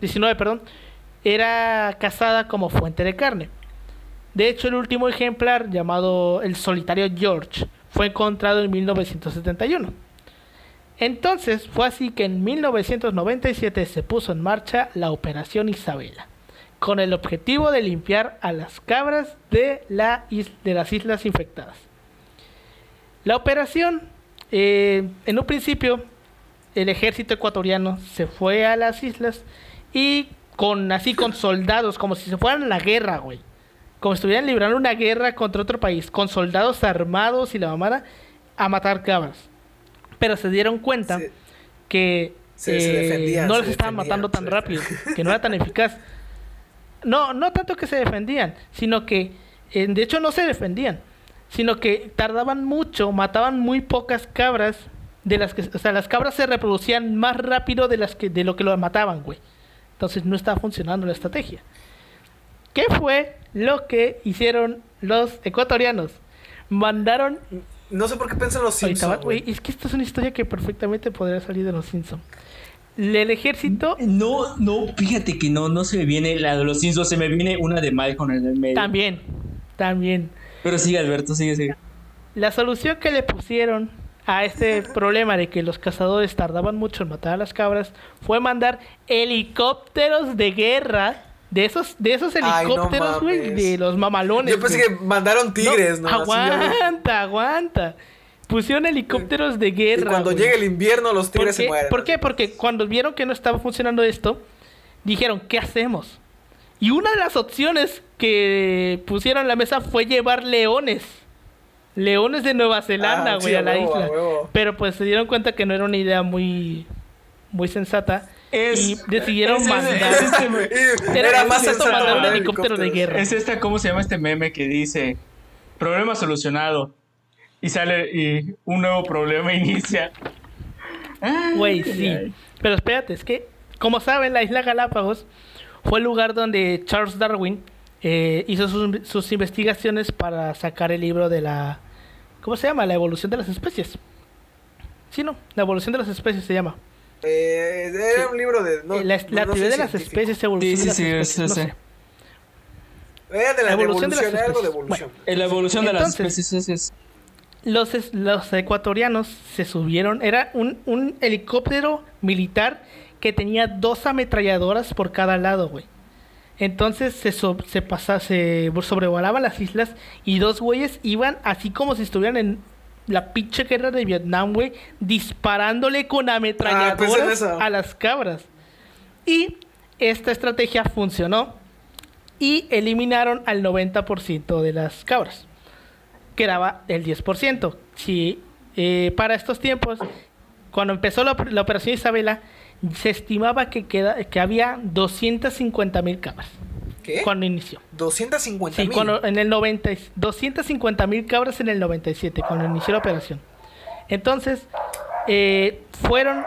XIX, perdón, era cazada como fuente de carne. De hecho, el último ejemplar, llamado el solitario George, fue encontrado en 1971. Entonces fue así que en 1997 se puso en marcha la Operación Isabela, con el objetivo de limpiar a las cabras de, la de las islas infectadas. La operación, eh, en un principio, el ejército ecuatoriano se fue a las islas y con así con <laughs> soldados, como si se fueran a la guerra, güey. Como si estuvieran librando una guerra contra otro país, con soldados armados y la mamada, a matar cabras pero se dieron cuenta que eh, no les estaban matando tan rápido, que no era tan <laughs> eficaz. No, no tanto que se defendían, sino que, eh, de hecho no se defendían, sino que tardaban mucho, mataban muy pocas cabras, de las que, o sea, las cabras se reproducían más rápido de las que, de lo que lo mataban, güey. Entonces no estaba funcionando la estrategia. ¿Qué fue lo que hicieron los ecuatorianos? Mandaron no sé por qué piensan los Simpsons. es que esta es una historia que perfectamente podría salir de los Simpsons. El ejército. No, no, fíjate que no, no se me viene la de los Simpsons, se me viene una de Malcolm en el medio. También, también. Pero sigue, Alberto, sigue, sigue. La solución que le pusieron a este problema de que los cazadores tardaban mucho en matar a las cabras fue mandar helicópteros de guerra de esos, de esos helicópteros, güey, de los mamalones. Yo pensé que mandaron tigres, ¿no? aguanta, aguanta. Pusieron helicópteros de guerra. Y cuando llegue el invierno, los tigres se mueren. ¿Por qué? Porque cuando vieron que no estaba funcionando esto, dijeron, ¿qué hacemos? Y una de las opciones que pusieron en la mesa fue llevar leones. Leones de Nueva Zelanda, ah, güey, a la isla. Pero pues se dieron cuenta que no era una idea muy, muy sensata y decidieron mandar. era, más mandar un helicóptero de guerra. Es esta, ¿cómo se llama este meme que dice? Problema solucionado. Y sale y un nuevo problema <laughs> inicia. Güey, sí. Pero espérate, es que, como saben, la isla Galápagos fue el lugar donde Charles Darwin eh, hizo sus, sus, investigaciones para sacar el libro de la. ¿Cómo se llama? La evolución de las especies. Sí, no, la evolución de las especies se llama. Eh, era un libro de. No, la, la teoría de las especies, evolución sí, sí, de las especies. Sí, sí, Era de la, evolución, de, las especies. Algo de evolución. Bueno, la evolución de las especies. Los, los ecuatorianos se subieron. Era un, un helicóptero militar que tenía dos ametralladoras por cada lado, güey. Entonces se, se, pasa, se sobrevolaban las islas y dos güeyes iban así como si estuvieran en la pinche guerra de Vietnam, güey, disparándole con ametralladoras ah, a las cabras. Y esta estrategia funcionó y eliminaron al 90% de las cabras. Quedaba el 10%. Si eh, para estos tiempos, cuando empezó la, operación Isabela, se estimaba que, queda, que había 250 mil cabras. ¿Qué? Cuando inició. 250 mil. Sí, cuando, en el 90, 250 mil cabras en el 97, cuando inició la operación. Entonces, eh, fueron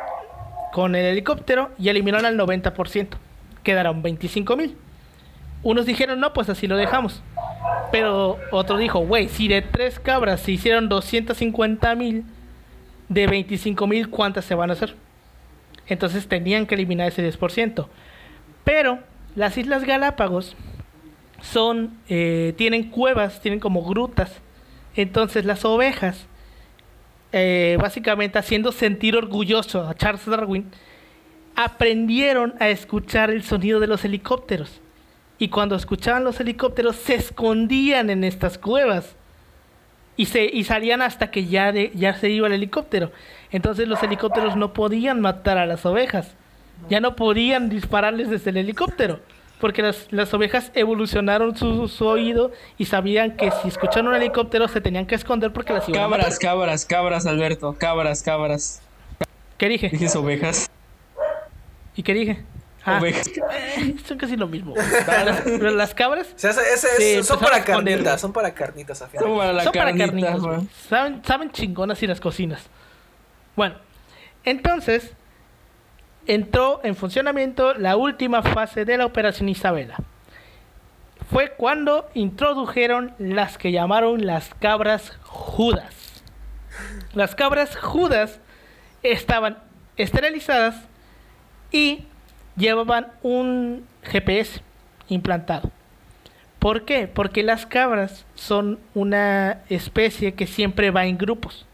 con el helicóptero y eliminaron al 90%. Quedaron 25 mil. Unos dijeron, no, pues así lo dejamos. Pero otro dijo, güey, si de tres cabras se hicieron 250 mil, de 25 mil, ¿cuántas se van a hacer? Entonces tenían que eliminar ese 10%. Pero las Islas Galápagos son, eh, tienen cuevas, tienen como grutas. Entonces las ovejas, eh, básicamente haciendo sentir orgulloso a Charles Darwin, aprendieron a escuchar el sonido de los helicópteros. Y cuando escuchaban los helicópteros se escondían en estas cuevas. Y, se, y salían hasta que ya, ya se iba el helicóptero. Entonces los helicópteros no podían matar a las ovejas ya no podían dispararles desde el helicóptero. Porque las, las ovejas evolucionaron su, su, oído y sabían que si escuchaban un helicóptero se tenían que esconder porque las iban cabras, a matar. Cabras, cabras, Alberto. Cabras, cabras. ¿Qué dije? Dije ovejas. ¿Y qué dije? Ah, ovejas. Eh, son casi lo mismo. Pero las cabras. O sea, ese, son para carnitas. Son para carnitas, a Son para, la son para carnitas. Saben, saben chingonas y las cocinas. Bueno, entonces entró en funcionamiento la última fase de la Operación Isabela. Fue cuando introdujeron las que llamaron las cabras judas. Las cabras judas estaban esterilizadas y llevaban un GPS implantado. ¿Por qué? Porque las cabras son una especie que siempre va en grupos.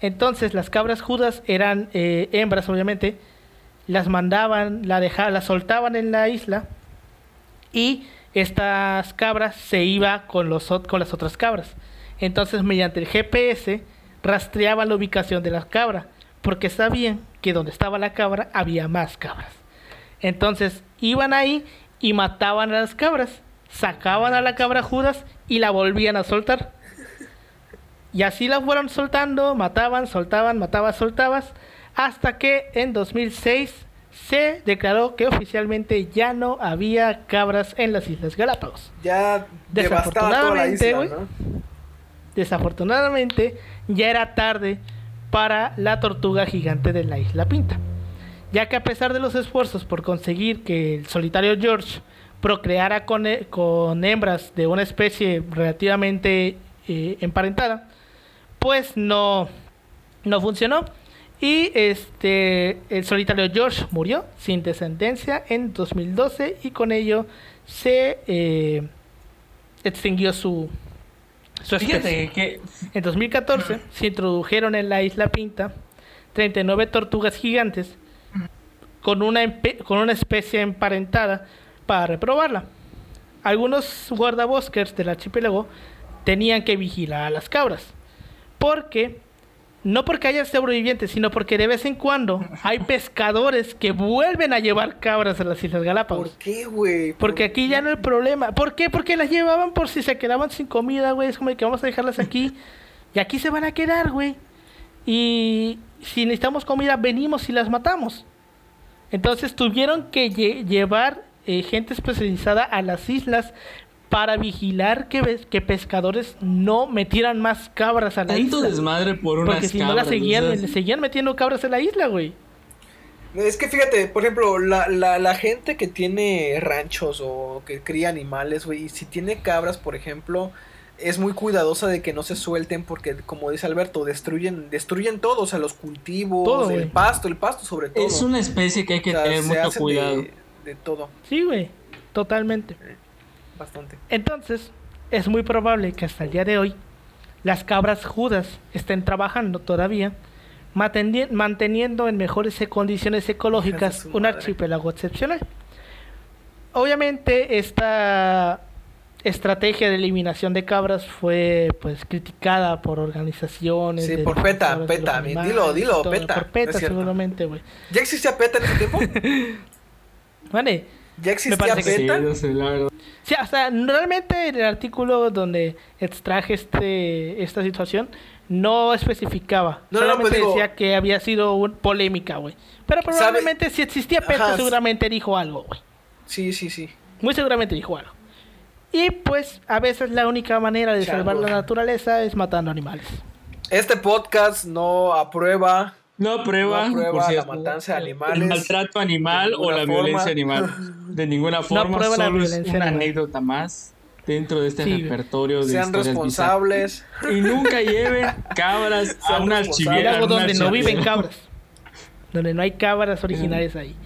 Entonces las cabras judas eran eh, hembras, obviamente, las mandaban, la dejaban, las soltaban en la isla y estas cabras se iban con, los, con las otras cabras. Entonces, mediante el GPS, rastreaban la ubicación de las cabras, porque sabían que donde estaba la cabra había más cabras. Entonces, iban ahí y mataban a las cabras, sacaban a la cabra Judas y la volvían a soltar. Y así la fueron soltando, mataban, soltaban, mataban, soltabas, hasta que en 2006 se declaró que oficialmente ya no había cabras en las Islas Galápagos. Ya desafortunadamente, toda la isla, desafortunadamente ya era tarde para la tortuga gigante de la Isla Pinta, ya que a pesar de los esfuerzos por conseguir que el solitario George procreara con, con hembras de una especie relativamente eh, emparentada, pues no, no funcionó y este, el solitario George murió sin descendencia en 2012 y con ello se eh, extinguió su, su especie. Que... En 2014 se introdujeron en la isla Pinta 39 tortugas gigantes con una, con una especie emparentada para reprobarla. Algunos guardabosques del archipiélago tenían que vigilar a las cabras porque no porque haya sobrevivientes, sino porque de vez en cuando hay <laughs> pescadores que vuelven a llevar cabras a las Islas Galápagos. ¿Por qué, güey? porque aquí ya no hay problema. ¿Por qué? Porque las llevaban por si se quedaban sin comida, güey. Es como que vamos a dejarlas aquí. y aquí se van a quedar, güey. Y si necesitamos comida, venimos y las matamos. Entonces tuvieron que llevar eh, gente especializada a las islas para vigilar que, que pescadores no metieran más cabras a la Tanto isla. desmadre por unas Porque si no la seguían, seguían metiendo cabras en la isla, güey. Es que fíjate, por ejemplo, la, la, la gente que tiene ranchos o que cría animales, güey, si tiene cabras, por ejemplo, es muy cuidadosa de que no se suelten porque, como dice Alberto, destruyen, destruyen todo, o sea, los cultivos, el pasto, el pasto sobre todo. Es una especie que hay que tener mucho cuidado. De, todo. Sí, güey, totalmente. Bastante. Entonces, es muy probable que hasta el día de hoy las cabras judas estén trabajando todavía, manteniendo en mejores condiciones ecológicas un archipiélago excepcional. Obviamente esta estrategia de eliminación de cabras fue pues criticada por organizaciones. Sí, por PETA, PETA, dilo, dilo, PETA. Por PETA seguramente, güey. ¿Ya existía PETA en ese tiempo? <laughs> vale. ¿Ya existía PETA? Sí, o sea, realmente el artículo donde extraje este esta situación no especificaba. No, solamente pues decía que había sido un polémica, güey. Pero probablemente si existía PETA seguramente dijo algo, güey. Sí, sí, sí. Muy seguramente dijo algo. Y pues a veces la única manera de salvar la naturaleza es matando animales. Este podcast no aprueba. No aprueba, la matanza de animales. El maltrato animal o la violencia animal. <laughs> De ninguna forma. No solo es una anécdota más dentro de este repertorio de Sean responsables. Y nunca lleven <laughs> cabras a una archiviera. donde no viven cabras. Donde no hay cabras originales ahí.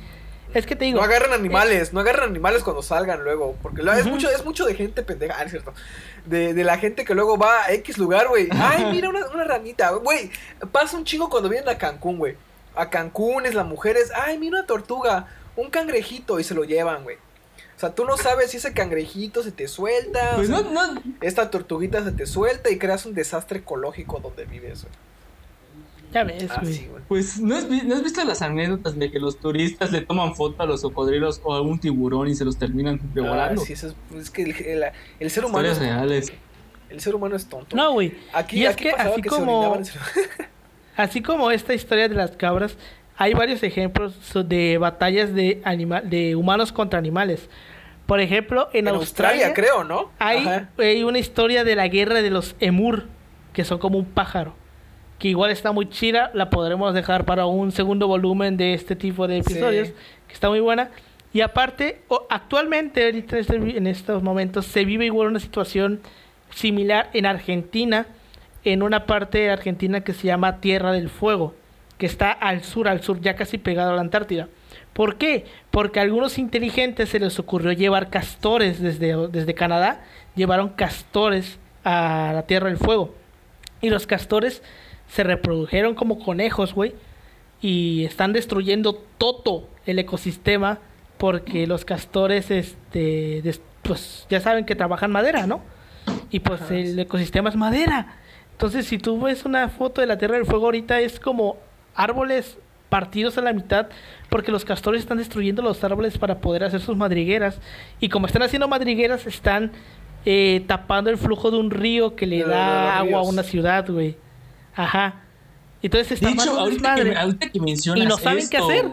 Es que te digo. No agarran animales, no agarran animales cuando salgan luego. Porque es, mucho, es mucho de gente pendeja, ah, es cierto. De, de, la gente que luego va a X lugar, güey. <laughs> Ay, mira una, una ramita, güey. Pasa un chingo cuando vienen a Cancún, güey. A Cancún es las mujeres. Ay, mira una tortuga, un cangrejito y se lo llevan, güey. O sea, tú no sabes si ese cangrejito se te suelta. Pues no, no. Esta tortuguita se te suelta y creas un desastre ecológico donde vives, güey. Ya ves, ah, güey. Pues ¿no has, ¿no has, visto las anécdotas de que los turistas le toman foto a los cocodrilos o a algún tiburón y se los terminan devorando. Ah, sí, eso es, que el, el, ser humano. Es, reales. El ser humano es tonto. No, güey. Aquí, y es que así como. <laughs> así como esta historia de las cabras, hay varios ejemplos de batallas de, animal, de humanos contra animales. Por ejemplo, en, Australia, creo, ¿no? Hay, hay una historia de la guerra de los emur, que son como un pájaro que igual está muy chida, la podremos dejar para un segundo volumen de este tipo de episodios, que está muy buena. Y aparte, actualmente, este, en estos momentos, se vive igual una situación similar en Argentina, en una parte de Argentina que se llama Tierra del Fuego, que está al sur, al sur, ya casi pegado a la Antártida. ¿Por qué? Porque a algunos inteligentes se les ocurrió llevar castores desde, desde Canadá, llevaron castores a la Tierra del Fuego. Y los castores se reprodujeron como conejos, güey. Y están destruyendo todo el ecosistema porque los castores, este, pues ya saben que trabajan madera, ¿no? Y pues el ecosistema es madera. Entonces, si tú ves una foto de la Tierra del Fuego ahorita, es como árboles partidos a la mitad porque los castores están destruyendo los árboles para poder hacer sus madrigueras. Y como están haciendo madrigueras, están eh, tapando el flujo de un río que le da agua a una ciudad, güey. Ajá. Entonces está Dicho, ahorita, que, ahorita que mencionas y no saben qué hacer.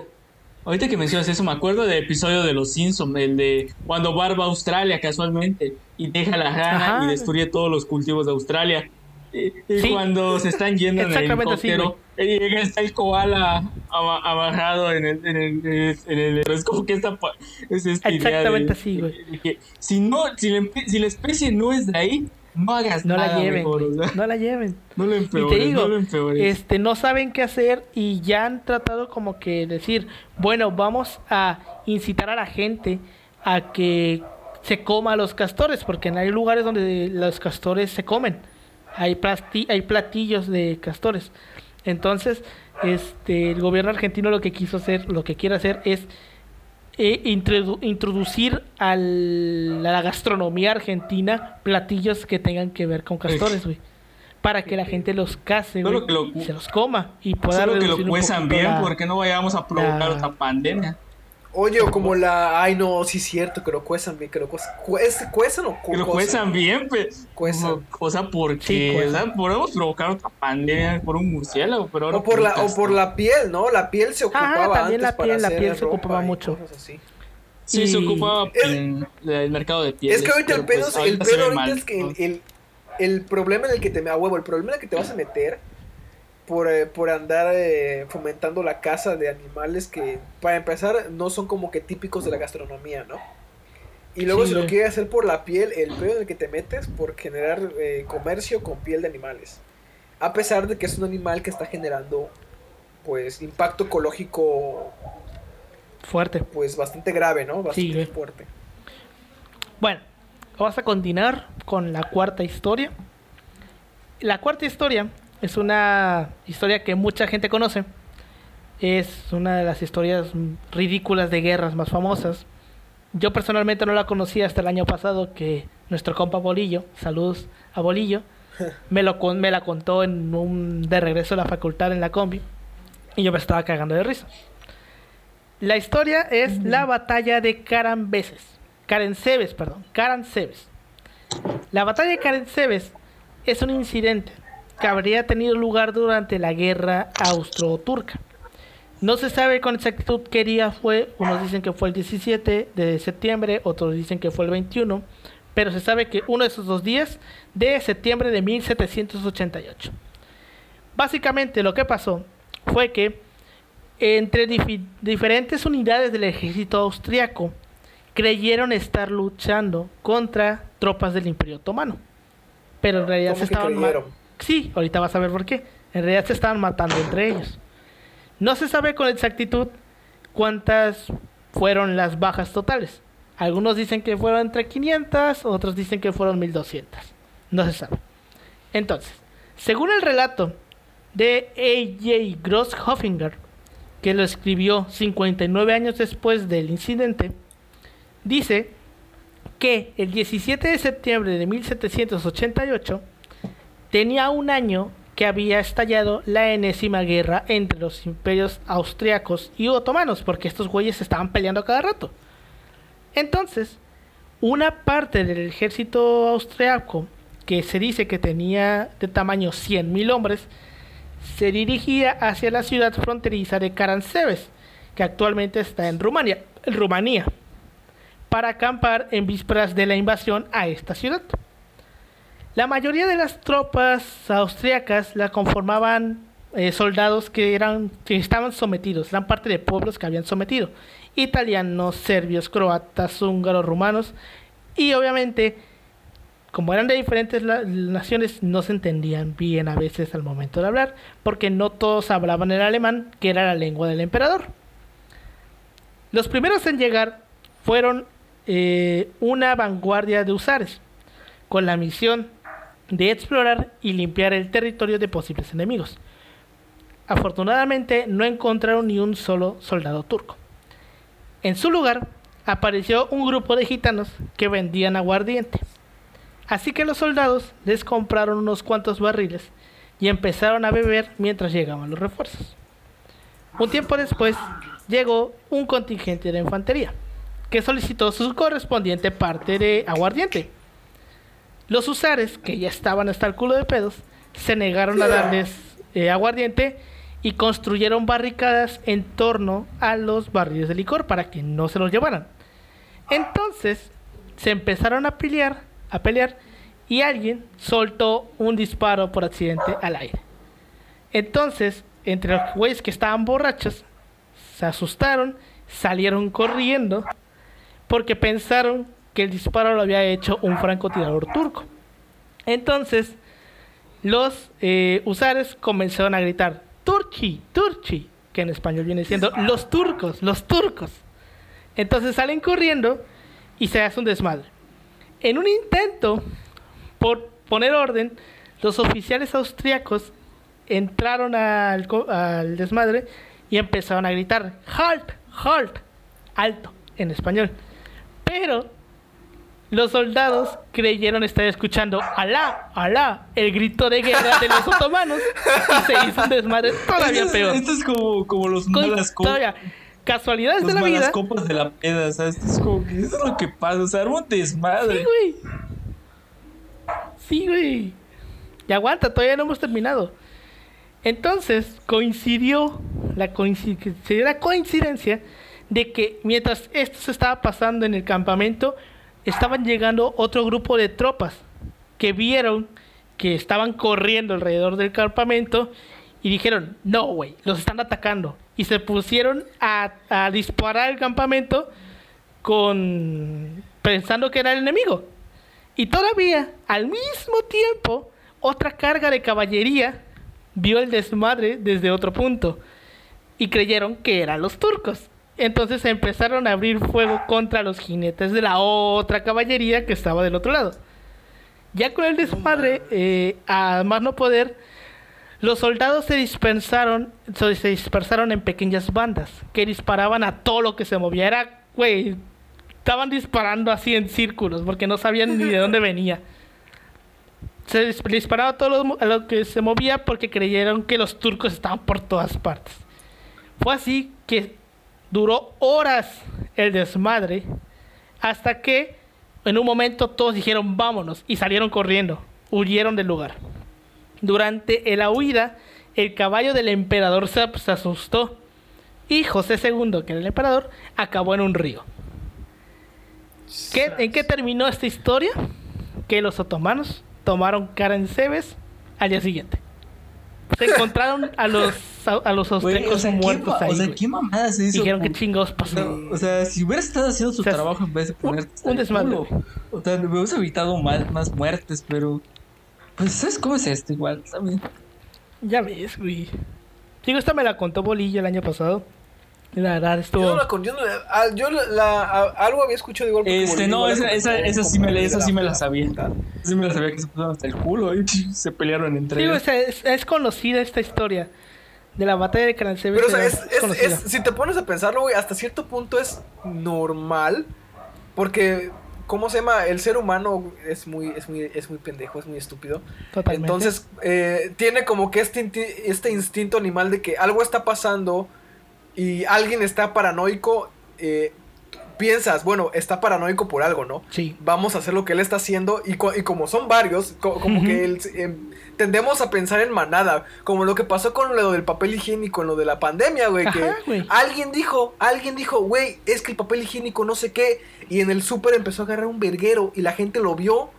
Ahorita que mencionas eso, me acuerdo del episodio de Los Simpsons, el de cuando Barba a Australia casualmente y deja la rana y destruye todos los cultivos de Australia. Y, cuando se están yendo en el helicóptero, y llega está el koala amarrado en el, en el, en el, es como que esta es esta Exactamente así, güey. Si no, si la, si la especie no es de ahí, no hagas no la lleven, no la lleven. No lo empeores, y te digo, no este, no saben qué hacer y ya han tratado como que decir, bueno, vamos a incitar a la gente a que se coma a los castores, porque hay lugares donde los castores se comen. Hay, hay platillos de castores. Entonces, este, el gobierno argentino lo que quiso hacer, lo que quiere hacer es e introducir a la gastronomía argentina platillos que tengan que ver con castores, güey. Para que la gente los case, güey, se los coma y pueda Solo que lo cuezan bien, porque no vayamos a provocar otra pandemia. Oye, o como la. Ay, no, sí es cierto, que lo cuezan bien, que lo cuezan. ¿Cuezan o Que lo cuezan bien, pues. Cuezan. O sea, porque. o sea, podemos provocar otra pandemia por un murciélago, pero o, por la, o por la piel, ¿no? La piel se ocupaba. Ah, también la piel, la piel se ocupaba mucho. Sí, se ocupaba en el mercado de piel. Es que ahorita el pedo, pues, el pedo ahorita es que el, el, el, problema en el que te. A huevo, el problema en el que te vas a meter por, eh, por andar eh, fomentando la caza de animales que, para empezar, no son como que típicos de la gastronomía, ¿no? Y luego se lo quiere hacer por la piel, el pedo en el que te metes por generar eh, comercio con piel de animales. A pesar de que es un animal que está generando pues impacto ecológico fuerte. Pues bastante grave, ¿no? Bastante fuerte. Bueno, vamos a continuar con la cuarta historia. La cuarta historia es una historia que mucha gente conoce. Es una de las historias ridículas de guerras más famosas. Yo personalmente no la conocía hasta el año pasado que nuestro compa Bolillo, saludos a Bolillo, <laughs> me, lo, me la contó en un de regreso a la facultad en la combi y yo me estaba cagando de risa. La historia es la batalla de Caranbeses. Carencebes, perdón, Carencebes. La batalla de Carencebes es un incidente que habría tenido lugar durante la guerra austro-turca. No se sabe con exactitud qué día fue, unos dicen que fue el 17 de septiembre, otros dicen que fue el 21, pero se sabe que uno de esos dos días de septiembre de 1788. Básicamente lo que pasó fue que entre diferentes unidades del ejército austriaco creyeron estar luchando contra tropas del Imperio Otomano. Pero en realidad se estaban Sí, ahorita vas a ver por qué. En realidad se estaban matando entre ellos. No se sabe con exactitud cuántas fueron las bajas totales. Algunos dicen que fueron entre 500, otros dicen que fueron 1200. No se sabe. Entonces, según el relato de A.J. Grosshoffinger, que lo escribió 59 años después del incidente, dice que el 17 de septiembre de 1788 tenía un año que había estallado la enésima guerra entre los imperios austriacos y otomanos, porque estos güeyes estaban peleando cada rato. Entonces, una parte del ejército austriaco, que se dice que tenía de tamaño 100.000 hombres, se dirigía hacia la ciudad fronteriza de Caranseves, que actualmente está en Rumania, Rumanía para acampar en vísperas de la invasión a esta ciudad. La mayoría de las tropas austriacas la conformaban eh, soldados que eran que estaban sometidos, eran parte de pueblos que habían sometido, italianos, serbios, croatas, húngaros, rumanos y obviamente como eran de diferentes naciones no se entendían bien a veces al momento de hablar porque no todos hablaban el alemán que era la lengua del emperador. Los primeros en llegar fueron eh, una vanguardia de usares, con la misión de explorar y limpiar el territorio de posibles enemigos. Afortunadamente no encontraron ni un solo soldado turco. En su lugar apareció un grupo de gitanos que vendían aguardiente. Así que los soldados les compraron unos cuantos barriles y empezaron a beber mientras llegaban los refuerzos. Un tiempo después llegó un contingente de infantería que solicitó su correspondiente parte de aguardiente. Los usares, que ya estaban hasta el culo de pedos, se negaron a darles eh, aguardiente y construyeron barricadas en torno a los barriles de licor para que no se los llevaran. Entonces se empezaron a pelear, a pelear y alguien soltó un disparo por accidente al aire. Entonces, entre los güeyes que estaban borrachos, se asustaron, salieron corriendo porque pensaron que el disparo lo había hecho un francotirador turco. Entonces, los eh, usares comenzaron a gritar, Turchi, Turchi, que en español viene siendo los turcos, los turcos. Entonces salen corriendo y se hace un desmadre. En un intento por poner orden, los oficiales austriacos entraron al, al desmadre y empezaron a gritar, halt, halt, alto, en español. Pero los soldados creyeron estar escuchando Alá, Alá, el grito de guerra de los otomanos y se hizo un desmadre <laughs> todavía peor. Esto es como, como los malas copas. Casualidades de la vida. Las copas de la peda, o sea, esto es como que eso es lo que pasa, o sea, un desmadre. Sí, güey. Sí, güey. Y aguanta, todavía no hemos terminado. Entonces coincidió la, coincidencia, la coincidencia de que mientras esto se estaba pasando en el campamento, estaban llegando otro grupo de tropas que vieron que estaban corriendo alrededor del campamento y dijeron, no, güey, los están atacando. Y se pusieron a, a disparar el campamento con, pensando que era el enemigo. Y todavía, al mismo tiempo, otra carga de caballería vio el desmadre desde otro punto y creyeron que eran los turcos. Entonces empezaron a abrir fuego contra los jinetes de la otra caballería que estaba del otro lado. Ya con el desmadre, eh, a más no poder, los soldados se dispersaron, se dispersaron en pequeñas bandas que disparaban a todo lo que se movía. Era, güey, estaban disparando así en círculos porque no sabían ni de <laughs> dónde venía. Se disparaba a todo lo, que se movía porque creyeron que los turcos estaban por todas partes. Fue así que duró horas el desmadre hasta que en un momento todos dijeron vámonos y salieron corriendo, huyeron del lugar. Durante la huida, el caballo del emperador se, asustó y José II, que era el emperador, acabó en un río. ¿En qué terminó esta historia? Que los otomanos tomaron cara en Cebes al día siguiente. Se encontraron a los a los austriacos muertos ahí. O sea, ¿qué mamadas es eso? Dijeron que chingados pasó. o sea, si hubiera estado haciendo su trabajo en vez de ponerte. Un, desmadre. O sea, me hubiese evitado más, más muertes, pero. Pues, ¿sabes cómo es esto? Igual, también. Ya ves, güey. Digo, esta me la contó Bolillo el año pasado. La verdad, estuvo. Yo, no la, yo, no ah, yo la, algo había escuchado igual. Este, no, esa, esa, esa, sí me, esa sí me la sabía. Sí me la sabía que se pusieron hasta el culo y <laughs> se pelearon entre ellos. Sí, es, es, conocida esta historia de la batalla de Cransevich. Pero, o sea, es, es, si te pones a pensarlo, güey, hasta cierto punto es normal. Porque ¿cómo se llama? El ser humano es muy, es muy, es muy pendejo, es muy estúpido. Totalmente. Entonces, eh, tiene como que este, este instinto animal de que algo está pasando y alguien está paranoico. Eh, piensas, bueno, está paranoico por algo, ¿no? Sí. Vamos a hacer lo que él está haciendo. Y, y como son varios, como que él, em, tendemos a pensar en manada. Como lo que pasó con lo del papel higiénico, en lo de la pandemia, güey. Que alguien dijo, alguien dijo, güey, es que el papel higiénico no sé qué. Y en el súper empezó a agarrar un verguero y la gente lo vio.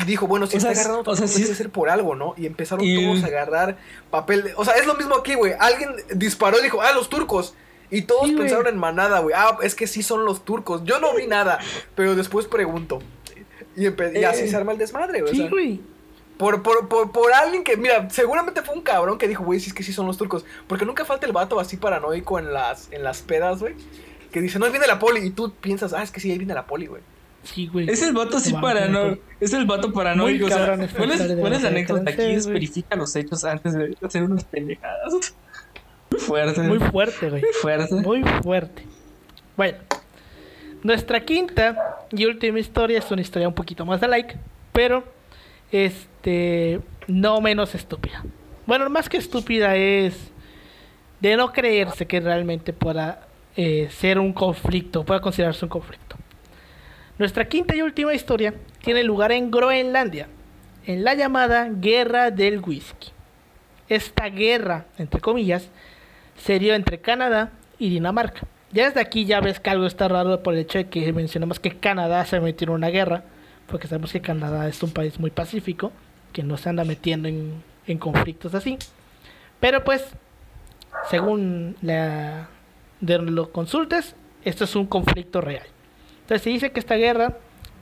Y dijo, bueno, si está agarrando o sea, sí ser por algo, ¿no? Y empezaron todos a agarrar papel. O sea, es lo mismo aquí, güey. Alguien disparó y dijo, ah, los turcos. Y todos pensaron en manada, güey. Ah, es que sí son los turcos. Yo no vi nada, pero después pregunto. Y, así eh. se arma el desmadre, güey. Sí, güey. Por, por, por, por, alguien que, mira, seguramente fue un cabrón que dijo, güey, si es que sí son los turcos. Porque nunca falta el vato así paranoico en las, en las pedas, güey que dice, no, ahí viene la poli. Y tú piensas, ah, es que sí, ahí viene la poli, güey. Sí, güey. Es el vato así paranoico. Es el vato paranoico. O sea, ¿cuál es, ¿cuál es la anécdota aquí? Es verifica los hechos antes de hacer unas pendejadas. Muy fuerte. Muy fuerte, güey. Muy fuerte. Muy fuerte. Bueno. Nuestra quinta y última historia es una historia un poquito más de like, pero este no menos estúpida. Bueno, más que estúpida es de no creerse que realmente pueda eh, ser un conflicto, pueda considerarse un conflicto. Nuestra quinta y última historia tiene lugar en Groenlandia, en la llamada Guerra del Whisky. Esta guerra, entre comillas, se dio entre Canadá y Dinamarca. Ya desde aquí ya ves que algo está raro por el hecho de que mencionamos que Canadá se metió en una guerra, porque sabemos que Canadá es un país muy pacífico, que no se anda metiendo en, en conflictos así. Pero pues, según la, de lo consultes, esto es un conflicto real. Entonces se dice que esta guerra,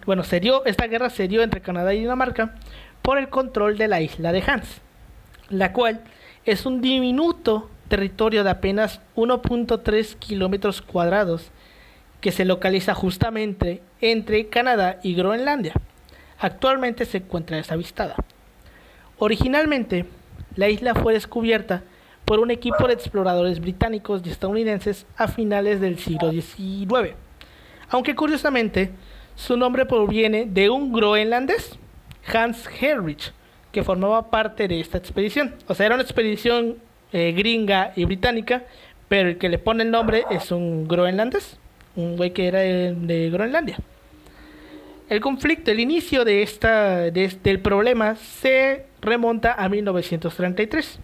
bueno, se dio, esta guerra se dio entre Canadá y Dinamarca por el control de la isla de Hans, la cual es un diminuto territorio de apenas 1.3 kilómetros cuadrados que se localiza justamente entre Canadá y Groenlandia. Actualmente se encuentra deshabitada. Originalmente, la isla fue descubierta por un equipo de exploradores británicos y estadounidenses a finales del siglo XIX. Aunque curiosamente, su nombre proviene de un groenlandés, Hans Herrich, que formaba parte de esta expedición. O sea, era una expedición eh, gringa y británica, pero el que le pone el nombre es un groenlandés, un güey que era de, Groenlandia. El conflicto, el inicio de esta, del problema se remonta a 1933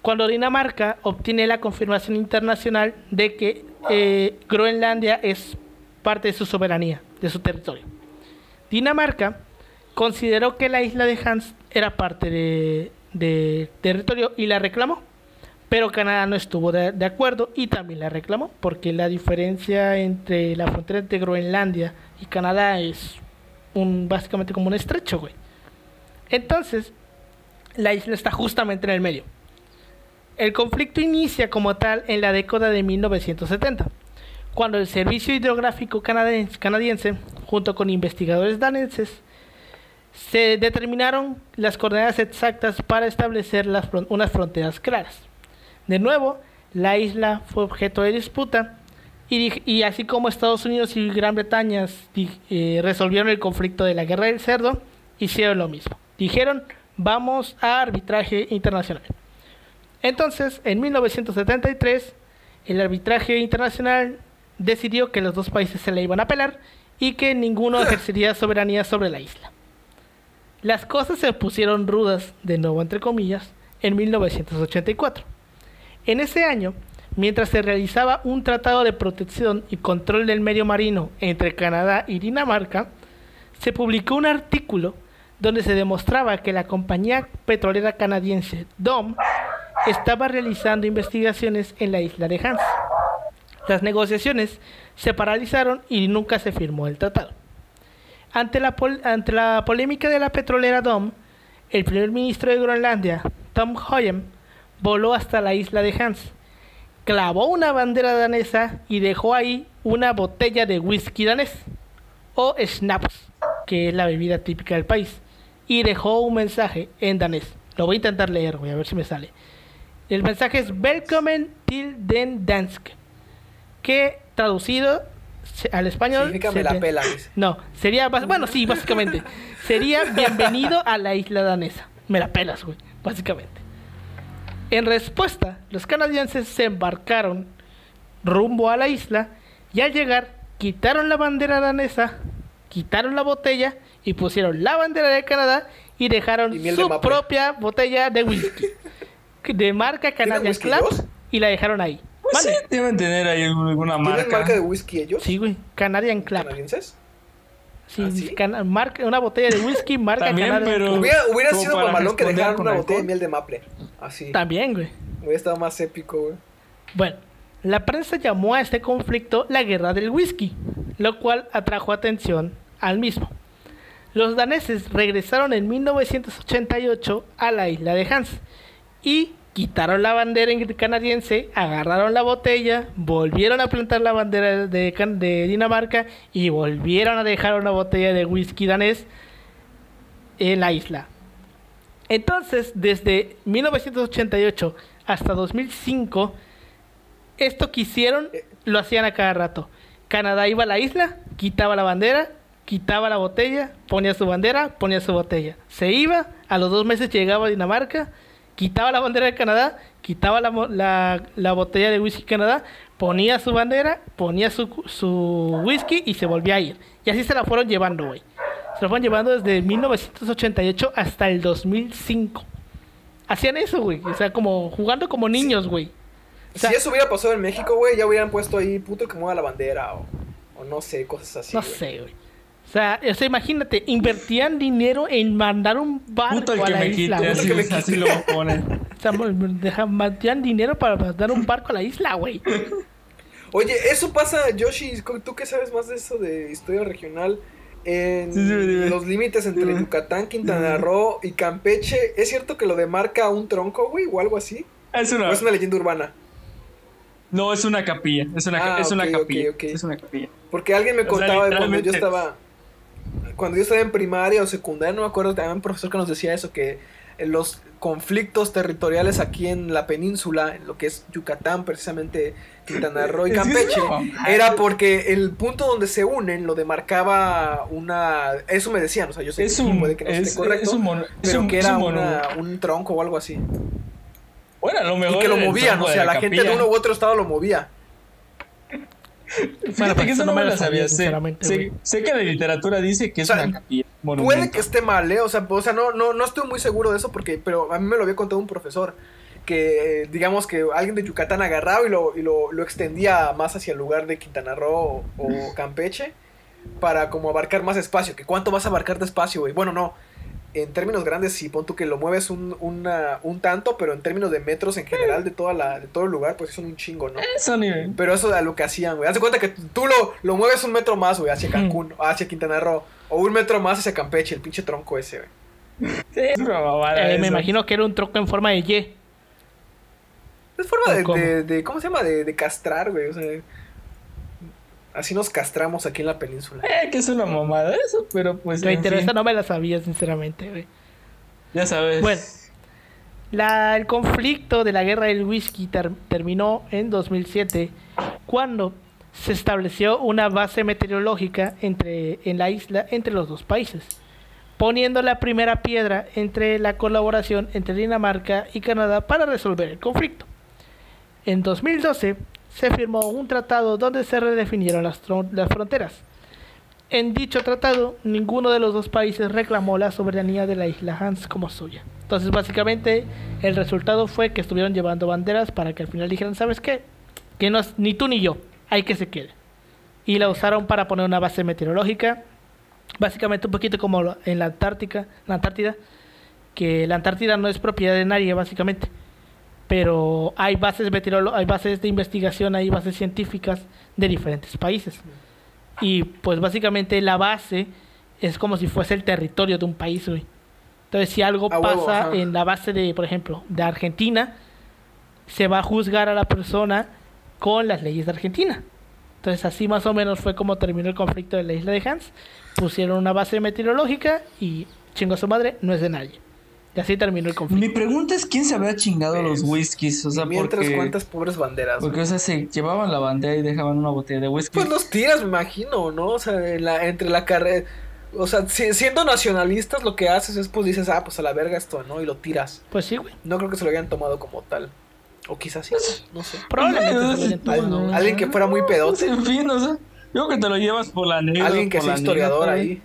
cuando Dinamarca obtiene la confirmación internacional de que eh, Groenlandia es parte de su soberanía, de su territorio. Dinamarca consideró que la isla de Hans era parte de, territorio y la reclamó, Pero Canadá no estuvo de, acuerdo y también la reclamó, porque la diferencia entre la frontera entre Groenlandia y Canadá es un básicamente como un estrecho, güey. Entonces, la isla está justamente en el medio. El conflicto inicia como tal en la década de 1970, cuando el Servicio Hidrográfico Canadiense, junto con investigadores daneses, se determinaron las coordenadas exactas para establecer las, unas fronteras claras. De nuevo, la isla fue objeto de disputa y, así como Estados Unidos y Gran Bretaña eh, resolvieron el conflicto de la guerra del cerdo, hicieron lo mismo. Dijeron, vamos a arbitraje internacional. Entonces, en 1973, el arbitraje internacional decidió que los dos países se le iban a pelar y que ninguno <laughs> ejercería soberanía sobre la isla. Las cosas se pusieron rudas, de nuevo entre comillas, en 1984. En ese año, mientras se realizaba un tratado de protección y control del medio marino entre Canadá y Dinamarca, se publicó un artículo donde se demostraba que la compañía petrolera canadiense DOM estaba realizando investigaciones en la isla de Hans. Las negociaciones se paralizaron y nunca se firmó el tratado. Ante la, ante la polémica de la petrolera DOM, el primer ministro de Groenlandia, Tom Hoyem, voló hasta la isla de Hans, clavó una bandera danesa y dejó ahí una botella de whisky danés, o schnapps, que es la bebida típica del país, y dejó un mensaje en danés. Lo voy a intentar leer, voy a ver si me sale. El mensaje es Welcome till den Dansk, que traducido al español. Significa la pela. No, sería. Bueno, sí, básicamente. <laughs> sería bienvenido a la isla danesa. Me la pelas, güey, básicamente. En respuesta, los canadienses se embarcaron rumbo a la isla y al llegar quitaron la bandera danesa, quitaron la botella y pusieron la bandera de Canadá y dejaron su propia botella de whisky. <laughs> de marca Canadian Club y la dejaron ahí. Pues sí, deben tener ahí alguna marca. ¿Tienen marca de whisky ellos? Sí, güey. Canadian Club. ¿Canadienses? Sí, ¿Ah, marca, una botella de whisky, <laughs> marca También, Pero hubiera, hubiera sido mamalón que dejaran una botella de miel de maple. Así. También, güey. Hubiera estado más épico, güey. Bueno, la prensa llamó a este conflicto la guerra del whisky, lo cual atrajo atención al mismo. Los daneses regresaron en 1988 a la isla de Hans y quitaron la bandera canadiense, agarraron la botella, volvieron a plantar la bandera de, de, Dinamarca y volvieron a dejar una botella de whisky danés en la isla. Entonces, desde 1988 hasta 2005, esto que hicieron lo hacían a cada rato. Canadá iba a la isla, quitaba la bandera, quitaba la botella, ponía su bandera, ponía su botella. Se iba, a los dos meses llegaba a Dinamarca, quitaba la bandera de Canadá, quitaba la, la, botella de whisky Canadá, ponía su bandera, ponía su, su, whisky y se volvía a ir. Y así se la fueron llevando, güey. Se la fueron llevando desde 1988 hasta el 2005. Hacían eso, güey. O sea, como jugando como niños, güey. si eso hubiera pasado en México, güey, ya hubieran puesto ahí puto que mueva la bandera o, o no sé, cosas así. No sé, güey. O sea, o sea, imagínate, invertían dinero en mandar un barco a la isla. así, así, lo ponen. O sea, invertían dinero para mandar un barco a la isla, güey. Oye, eso pasa, Yoshi, tú que sabes más de eso de historia regional, en los límites entre Yucatán, Quintana Roo y Campeche, ¿es cierto que lo demarca un tronco, güey, o algo así? Es una... ¿O es una leyenda urbana? No, es una capilla, es una, ah, es una capilla, es una capilla. Porque alguien me contaba de cuando yo estaba cuando yo estaba en primaria o secundaria, no me acuerdo, había un profesor que nos decía eso, que los conflictos territoriales aquí en la península, en lo que es Yucatán, precisamente Quintana Roo y <laughs> Campeche, era porque el punto donde se unen lo demarcaba una... Eso me decían, o sea, yo sé que puede que no esté correcto, pero que era un tronco o algo así. Bueno, lo mejor y que lo movían, o sea, la, gente de uno u otro estado lo movía. Bueno, que eso no me lo sabía. Sé, sé, que la literatura dice que es una capilla. Puede que esté mal, ¿eh? O sea, o sea no, no, no estoy muy seguro de eso porque, pero a mí me lo había contado un profesor. Que digamos que alguien de Yucatán agarraba y lo, y lo, lo extendía más hacia el lugar de Quintana Roo o, <laughs> Campeche para como abarcar más espacio. Que cuánto vas a abarcar de espacio, güey. Bueno, no. En términos grandes, sí, pon tú que lo mueves un, una, un tanto, pero en términos de metros en general de, toda la, de todo el lugar, pues son un chingo, ¿no? Eso nivel. Pero eso es lo que hacían, güey. Haz de cuenta que tú lo, lo mueves un metro más, güey, hacia Cancún, hacia Quintana Roo, o un metro más hacia Campeche, el pinche tronco ese, güey. Sí, es Eh, me imagino que era un tronco en forma de Y. Es forma de, ¿O cómo? de, de- ¿cómo se llama? De, de castrar, güey, o sea... Así nos castramos aquí en la península. Eh, que es una mamada eso, pero pues. Me en interesa, fin, no me la sabía, sinceramente, güey. Ya sabes. Bueno, la- el conflicto de la guerra del whisky ter- terminó en 2007 cuando se estableció una base meteorológica entre, en la isla entre los dos países, poniendo la primera piedra entre la colaboración entre Dinamarca y Canadá para resolver el conflicto. En 2012 se firmó un tratado donde se redefinieron las, las fronteras. En dicho tratado, ninguno de los dos países reclamó la soberanía de la isla Hans como suya. Entonces, básicamente, el resultado fue que estuvieron llevando banderas para que al final dijeran, ¿sabes qué? Que no es ni tú ni yo, hay que se quede. Y la usaron para poner una base meteorológica, básicamente un poquito como en la Antártica, la Antártida, que la Antártida no es propiedad de nadie, básicamente. Pero hay bases hay bases de investigación, hay bases científicas de diferentes países. Y pues básicamente la base es como si fuese el territorio de un país, güey. Entonces, si algo huevo, pasa ajá. en la base de, por ejemplo, de Argentina, se va a juzgar a la persona con las leyes de Argentina. Entonces, así más o menos fue como terminó el conflicto de la isla de Hans. Pusieron una base meteorológica y chingo a su madre, no es de nadie. Y así terminó el Mi conflicto. pregunta es: ¿quién se habrá chingado los whiskies? O sea, y mientras, porque. ¿cuántas pobres banderas? Porque, o sea, se llevaban la bandera y dejaban una botella de whisky. Pues los tiras, me imagino, ¿no? O sea, en la- entre la carrera... O sea, si- siendo nacionalistas lo que haces es pues dices, ah, pues a la verga esto, ¿no? Y lo tiras. Pues sí, güey. No creo que se lo hayan tomado como tal. O quizás sí, no sé. Probablemente se lo Pues, hayan tomado, Alguien- alguien que fuera muy pedote. Pues, en fin, o sea, yo creo que te lo llevas por la anécdota. Alguien que sea historiador ahí.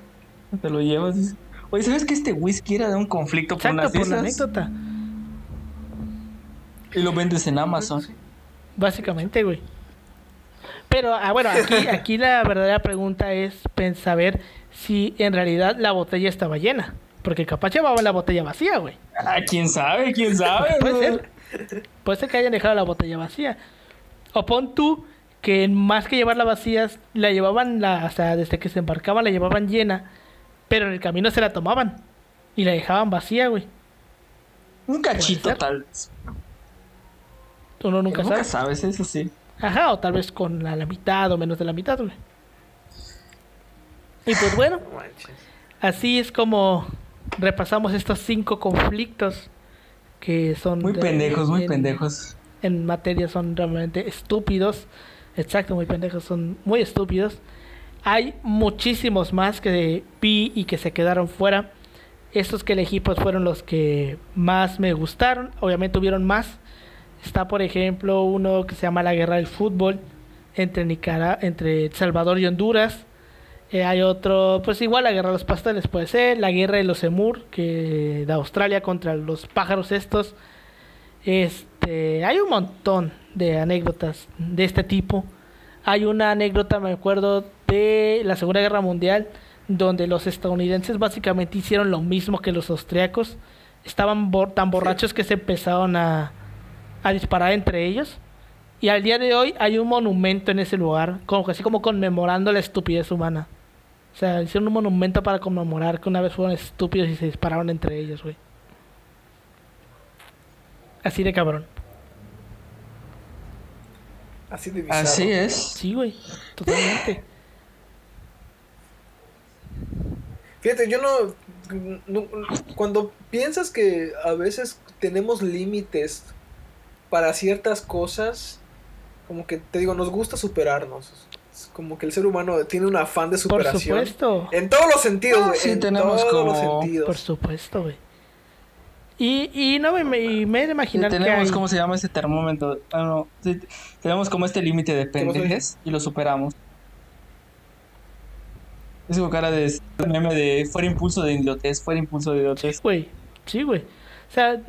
Te lo llevas. dices, Oye, ¿sabes que este whisky era de un conflicto por Exacto, unas por la anécdota. Y lo vendes en Amazon. Básicamente, güey. Pero, ah, bueno, aquí, <laughs> aquí la verdadera pregunta es saber si en realidad la botella estaba llena. Porque capaz llevaba la botella vacía, güey. Ah, quién sabe, quién <laughs> sabe. Puede güey? ser. Puede ser que hayan dejado la botella vacía. O pon tú que más que llevarla vacía, la llevaban, la, o sea, desde que se embarcaban la llevaban llena, pero en el camino se la tomaban y la dejaban vacía, güey. Un cachito tal vez. Uno nunca Nunca sabe. sabes, eso sí. Ajá, o tal vez con la, la mitad o menos de la mitad, güey. Y pues bueno, No así es como repasamos estos cinco conflictos que son Muy de- pendejos, muy en- pendejos. en materia son realmente estúpidos. Exacto, muy pendejos, son muy estúpidos. Hay muchísimos más que vi y que se quedaron fuera. Estos que elegí pues fueron los que más me gustaron. Obviamente hubieron más. Está por ejemplo uno que se llama la guerra del fútbol entre Nicaragua, entre Salvador y Honduras. Eh, hay otro, pues igual la guerra de los pasteles puede ser, la guerra de los emur, que de Australia contra los pájaros estos. Este, hay un montón de anécdotas de este tipo. Hay una anécdota, me acuerdo, de la Segunda Guerra Mundial, donde los estadounidenses básicamente hicieron lo mismo que los austriacos. Estaban bo- tan borrachos que se empezaron a, a disparar entre ellos. Y al día de hoy hay un monumento en ese lugar, como, así como conmemorando la estupidez humana. O sea, hicieron un monumento para conmemorar que una vez fueron estúpidos y se dispararon entre ellos, güey. Así de cabrón. Así de bizarro. Así es. Sí, güey. Totalmente. Fíjate, yo no, no- Cuando piensas que a veces tenemos límites para ciertas cosas, como que te digo, nos gusta superarnos. Es como que el ser humano tiene un afán de Por superación. supuesto. En todos los sentidos, Ah, güey. sí, en tenemos todos los como- sentidos. Por supuesto, güey. Y, y no me, me, me he de Sí, imaginar que tenemos, hay... ¿cómo se llama ese termómetro? Ah, no, sí, tenemos como este límite de pendejes y lo superamos. Es como cara de meme de fuera impulso de idiotez, fuera impulso de idiotez. Güey, sí, güey. O sea,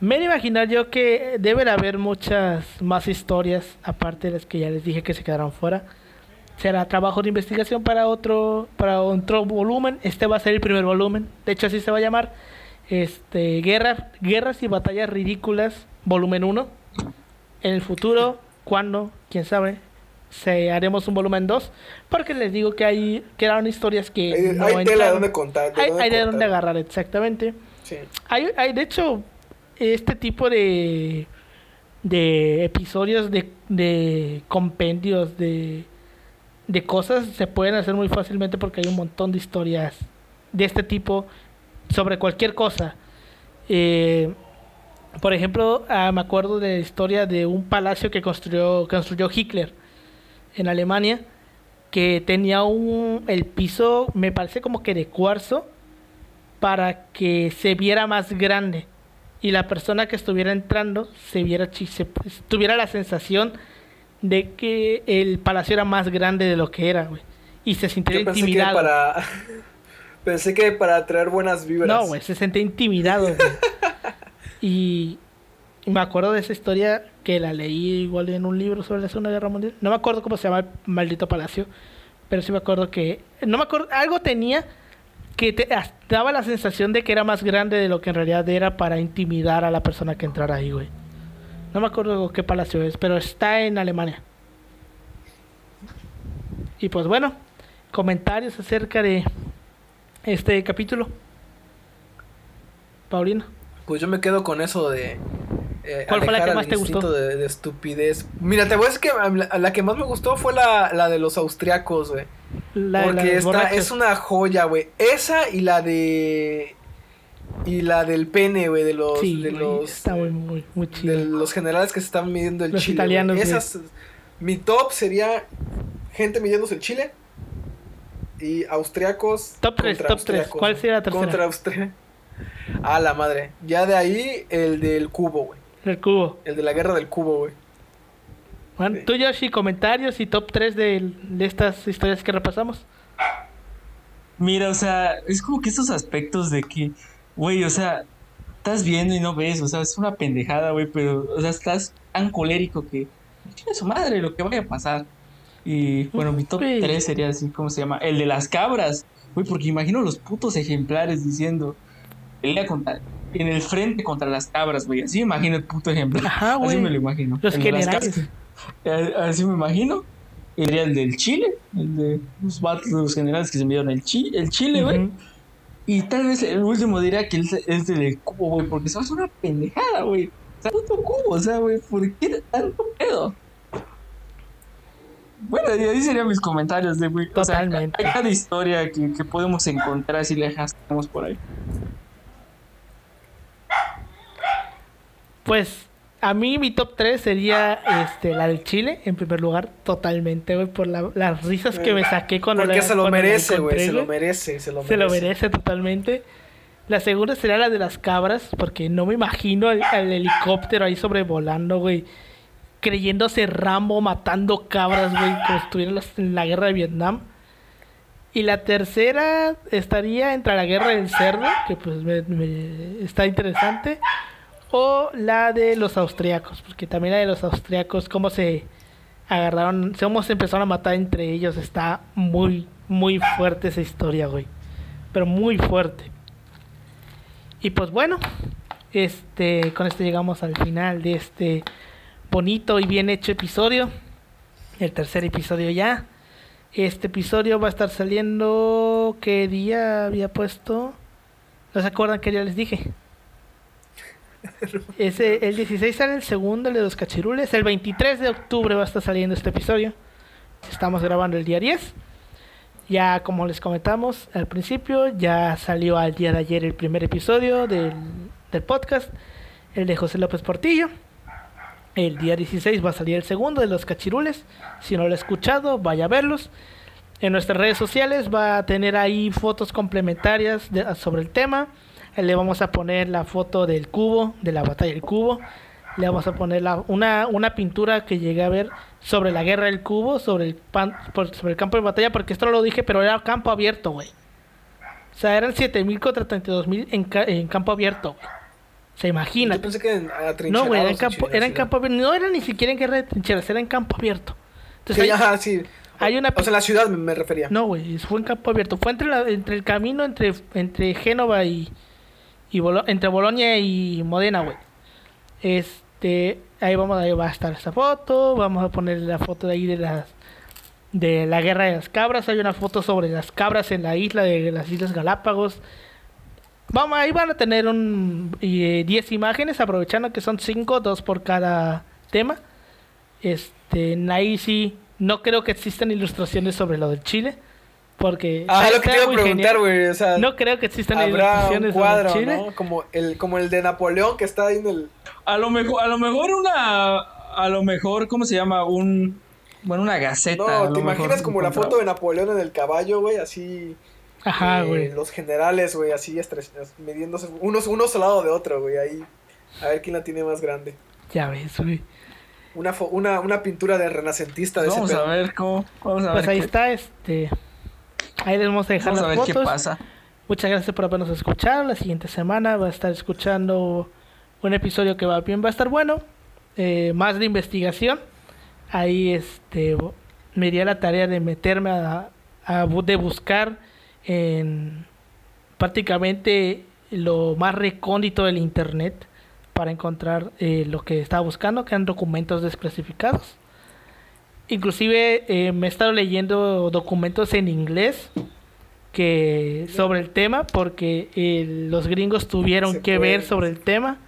me he imaginar yo que deben haber muchas más historias, aparte de las que ya les dije que se quedaron fuera. será trabajo de investigación para otro, para otro volumen. Este va a ser el primer volumen. De hecho, así se va a llamar. Este, Guerra, Guerras y Batallas Ridículas, volumen 1. En el futuro, cuando, quién sabe, se haremos un volumen 2. Porque les digo que hay quedaron historias que. Hay, no hay tela de dónde contar. hay, hay de dónde agarrar, exactamente. Sí. Hay, hay, de hecho, este tipo de, de episodios, de, de compendios, de, de cosas se pueden hacer muy fácilmente porque hay un montón de historias de este tipo sobre cualquier cosa. Eh, por ejemplo, ah, me acuerdo de la historia de un palacio que construyó, construyó Hitler en Alemania, que tenía un, el piso, me parece como que de cuarzo, para que se viera más grande y la persona que estuviera entrando se viera se, tuviera la sensación de que el palacio era más grande de lo que era, güey. Y se sintiera Yo pensé intimidado. Que para... <laughs> pensé que para traer buenas vibras. No, güey, se sentía intimidado, güey. <laughs> y me acuerdo de esa historia que la leí igual en un libro sobre la Segunda Guerra Mundial. No me acuerdo cómo se llama el maldito palacio, pero sí me acuerdo que no me acuerdo algo tenía que te daba la sensación de que era más grande de lo que en realidad era para intimidar a la persona que entrara ahí, güey. No me acuerdo qué palacio es, pero está en Alemania. Y pues bueno, comentarios acerca de este capítulo. Paulino. Pues yo me quedo con eso de. Eh, ¿Cuál fue la que más te gustó? De, de, estupidez. Mira, te voy a decir que la, la que más me gustó fue la, la de los austriacos, güey. La, Porque la esta es una joya, güey. Esa y la de. Y la del pene, güey, de los. Sí, de los está muy, muy, muy chido. De los generales que se están midiendo el Los chile. italianos. Esas. Mi top sería gente midiéndose el chile. Y austriacos. Top 3, contra top 3. austriacos, ¿Cuál sería la tercera? Contra Austria. <laughs> A la madre. Ya de ahí el del cubo, güey. El cubo. El de la guerra del cubo, güey. Bueno, Sí. tú, Yoshi, comentarios y top 3 de, de estas historias que repasamos. Mira, o sea, es como que estos aspectos de que, güey, o sea, estás viendo y no ves, o sea, es una pendejada, güey, pero, o sea, estás tan colérico que, chingue su madre, lo que vaya a pasar. Y bueno, mi top Güey. 3 sería así, ¿cómo se llama? El de las cabras, güey, porque imagino los putos ejemplares diciendo, pelea contra, en el frente contra las cabras, güey, así me imagino el puto. Ajá, güey. Así me lo imagino. Los El generales. Así me imagino. Sería el del Chile, el de los vatos de los generales que se midieron el, chi, el Chile, güey. Y tal vez el último diría que es, es del cubo, güey, porque eso es una pendejada, güey. O sea, puto cubo, o sea, güey, ¿por qué tanto pedo? Bueno, y ahí serían mis comentarios de, güey. O sea, Totalmente. hay cada historia que, que podemos encontrar si le dejamos por ahí. Pues a mí mi top 3 sería este, la del Chile, en primer lugar, totalmente, güey, por la- las risas que me saqué cuando Porque la- se lo merece, güey. Se lo merece, se lo merece. Se lo merece totalmente. La segunda sería la de las cabras, porque no me imagino al, al helicóptero ahí sobrevolando, güey. Creyéndose Rambo matando cabras, güey, como en la- en la guerra de Vietnam. Y la tercera estaría entre la guerra del cerdo, que pues me- me- está interesante. O la de los austriacos, porque también la de los austriacos, cómo se agarraron, cómo se empezaron a matar entre ellos, está muy, muy fuerte esa historia, güey. Pero muy fuerte. Y pues bueno, este, con esto llegamos al final de este bonito y bien hecho episodio. El tercer episodio ya. Este episodio va a estar saliendo. ¿Qué día había puesto? ¿No se acuerdan que ya les dije? <laughs> Ese, el 16 sale el segundo, de los cachirules. El 23 de octubre va a estar saliendo este episodio. Estamos grabando el día 10. Ya como les comentamos al principio, ya salió al día de ayer el primer episodio del, del podcast, el de José López Portillo. El día 16 va a salir el segundo de los cachirules. Si no lo ha escuchado, vaya a verlos. En nuestras redes sociales va a tener ahí fotos complementarias sobre el tema. Le vamos a poner la foto del cubo, de la batalla del cubo. Le vamos a poner la- una, una pintura que llegué a ver sobre la guerra del cubo, sobre el, pan- por- sobre el campo de batalla, porque esto no lo dije, pero era campo abierto, güey. O sea, eran 7000 contra 32000 en, ca- en campo abierto, güey. Se imagina. Yo pensé que en- atrincherados No, güey, era en campo, Chile, era en sí. campo abierto. No era ni siquiera en guerra de trincheras, era en campo abierto. Entonces, Sí, ahí- ajá, sí. Hay una... O sea, la ciudad me, refería. No, güey, fue en campo abierto. Fue entre, la, entre el camino entre, entre Génova y... y entre Bolonia y Modena, güey. Este... Ahí vamos, ahí va a estar esa foto. Vamos a poner la foto de ahí de las... De la guerra de las cabras. Hay una foto sobre las cabras en la isla de las Islas Galápagos. Vamos, ahí van a tener un 10 eh, imágenes, aprovechando que son 5, 2 por cada tema. Este, ahí sí, no creo que existan ilustraciones sobre lo del Chile. Porque. Ah, lo que te iba a preguntar, güey. O sea, no creo que existan sobre el Chile. ¿no? Como el, como el de Napoleón que está ahí en el. A lo mejor, a lo mejor una. A lo mejor, ¿cómo se llama? Un. Bueno, una gaceta. No, ¿te imaginas como la foto de Napoleón en el caballo, güey? Así. Ajá, güey. Eh, los generales, güey, así midiéndose unos, unos al lado de otro, güey, ahí. A ver quién la tiene más grande. Ya ves, güey. Una, una, una pintura de renacentista de Vamos a ver cómo. Vamos a pues ahí está, este. Ahí les vamos a dejar vamos las a ver fotos. qué pasa. Muchas gracias por habernos escuchado. La siguiente semana va a estar escuchando un episodio que va bien, va a estar bueno. Eh, más de investigación. Ahí este me di la tarea de meterme a, a de buscar en prácticamente lo más recóndito del internet para encontrar eh, lo que estaba buscando, que eran documentos desclasificados. Inclusive eh, me he estado leyendo documentos en inglés que sobre el tema porque eh, los gringos tuvieron que ver sobre el tema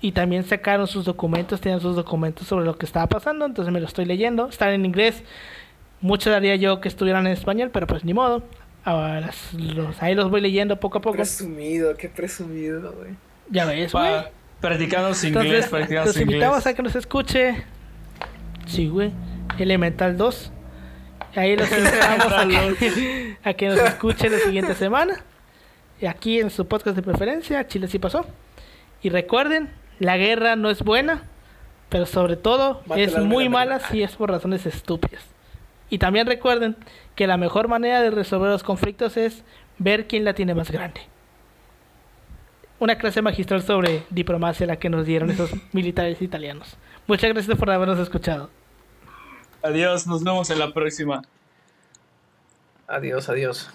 y también sacaron sus documentos, tenían sus documentos sobre lo que estaba pasando, entonces me lo estoy leyendo, están en inglés. Mucho daría yo que estuvieran en español, pero pues ni modo. Ahora, los, ahí los voy leyendo poco a poco. Presumido, qué presumido, güey. Ya ves, güey. Practicando inglés, practicando Los invitamos a que nos escuche. Sí, güey. Elemental 2. Ahí los invitamos a que, a que nos escuche la siguiente semana. Y aquí en su podcast de preferencia, Chile sí pasó. Y recuerden, la guerra no es buena, pero sobre todo es muy mala si es por razones estúpidas. Y también recuerden que la mejor manera de resolver los conflictos es ver quién la tiene más grande. Una clase magistral sobre diplomacia la que nos dieron esos <laughs> militares italianos. Muchas gracias por habernos escuchado. Adiós, nos vemos en la próxima. Adiós, adiós.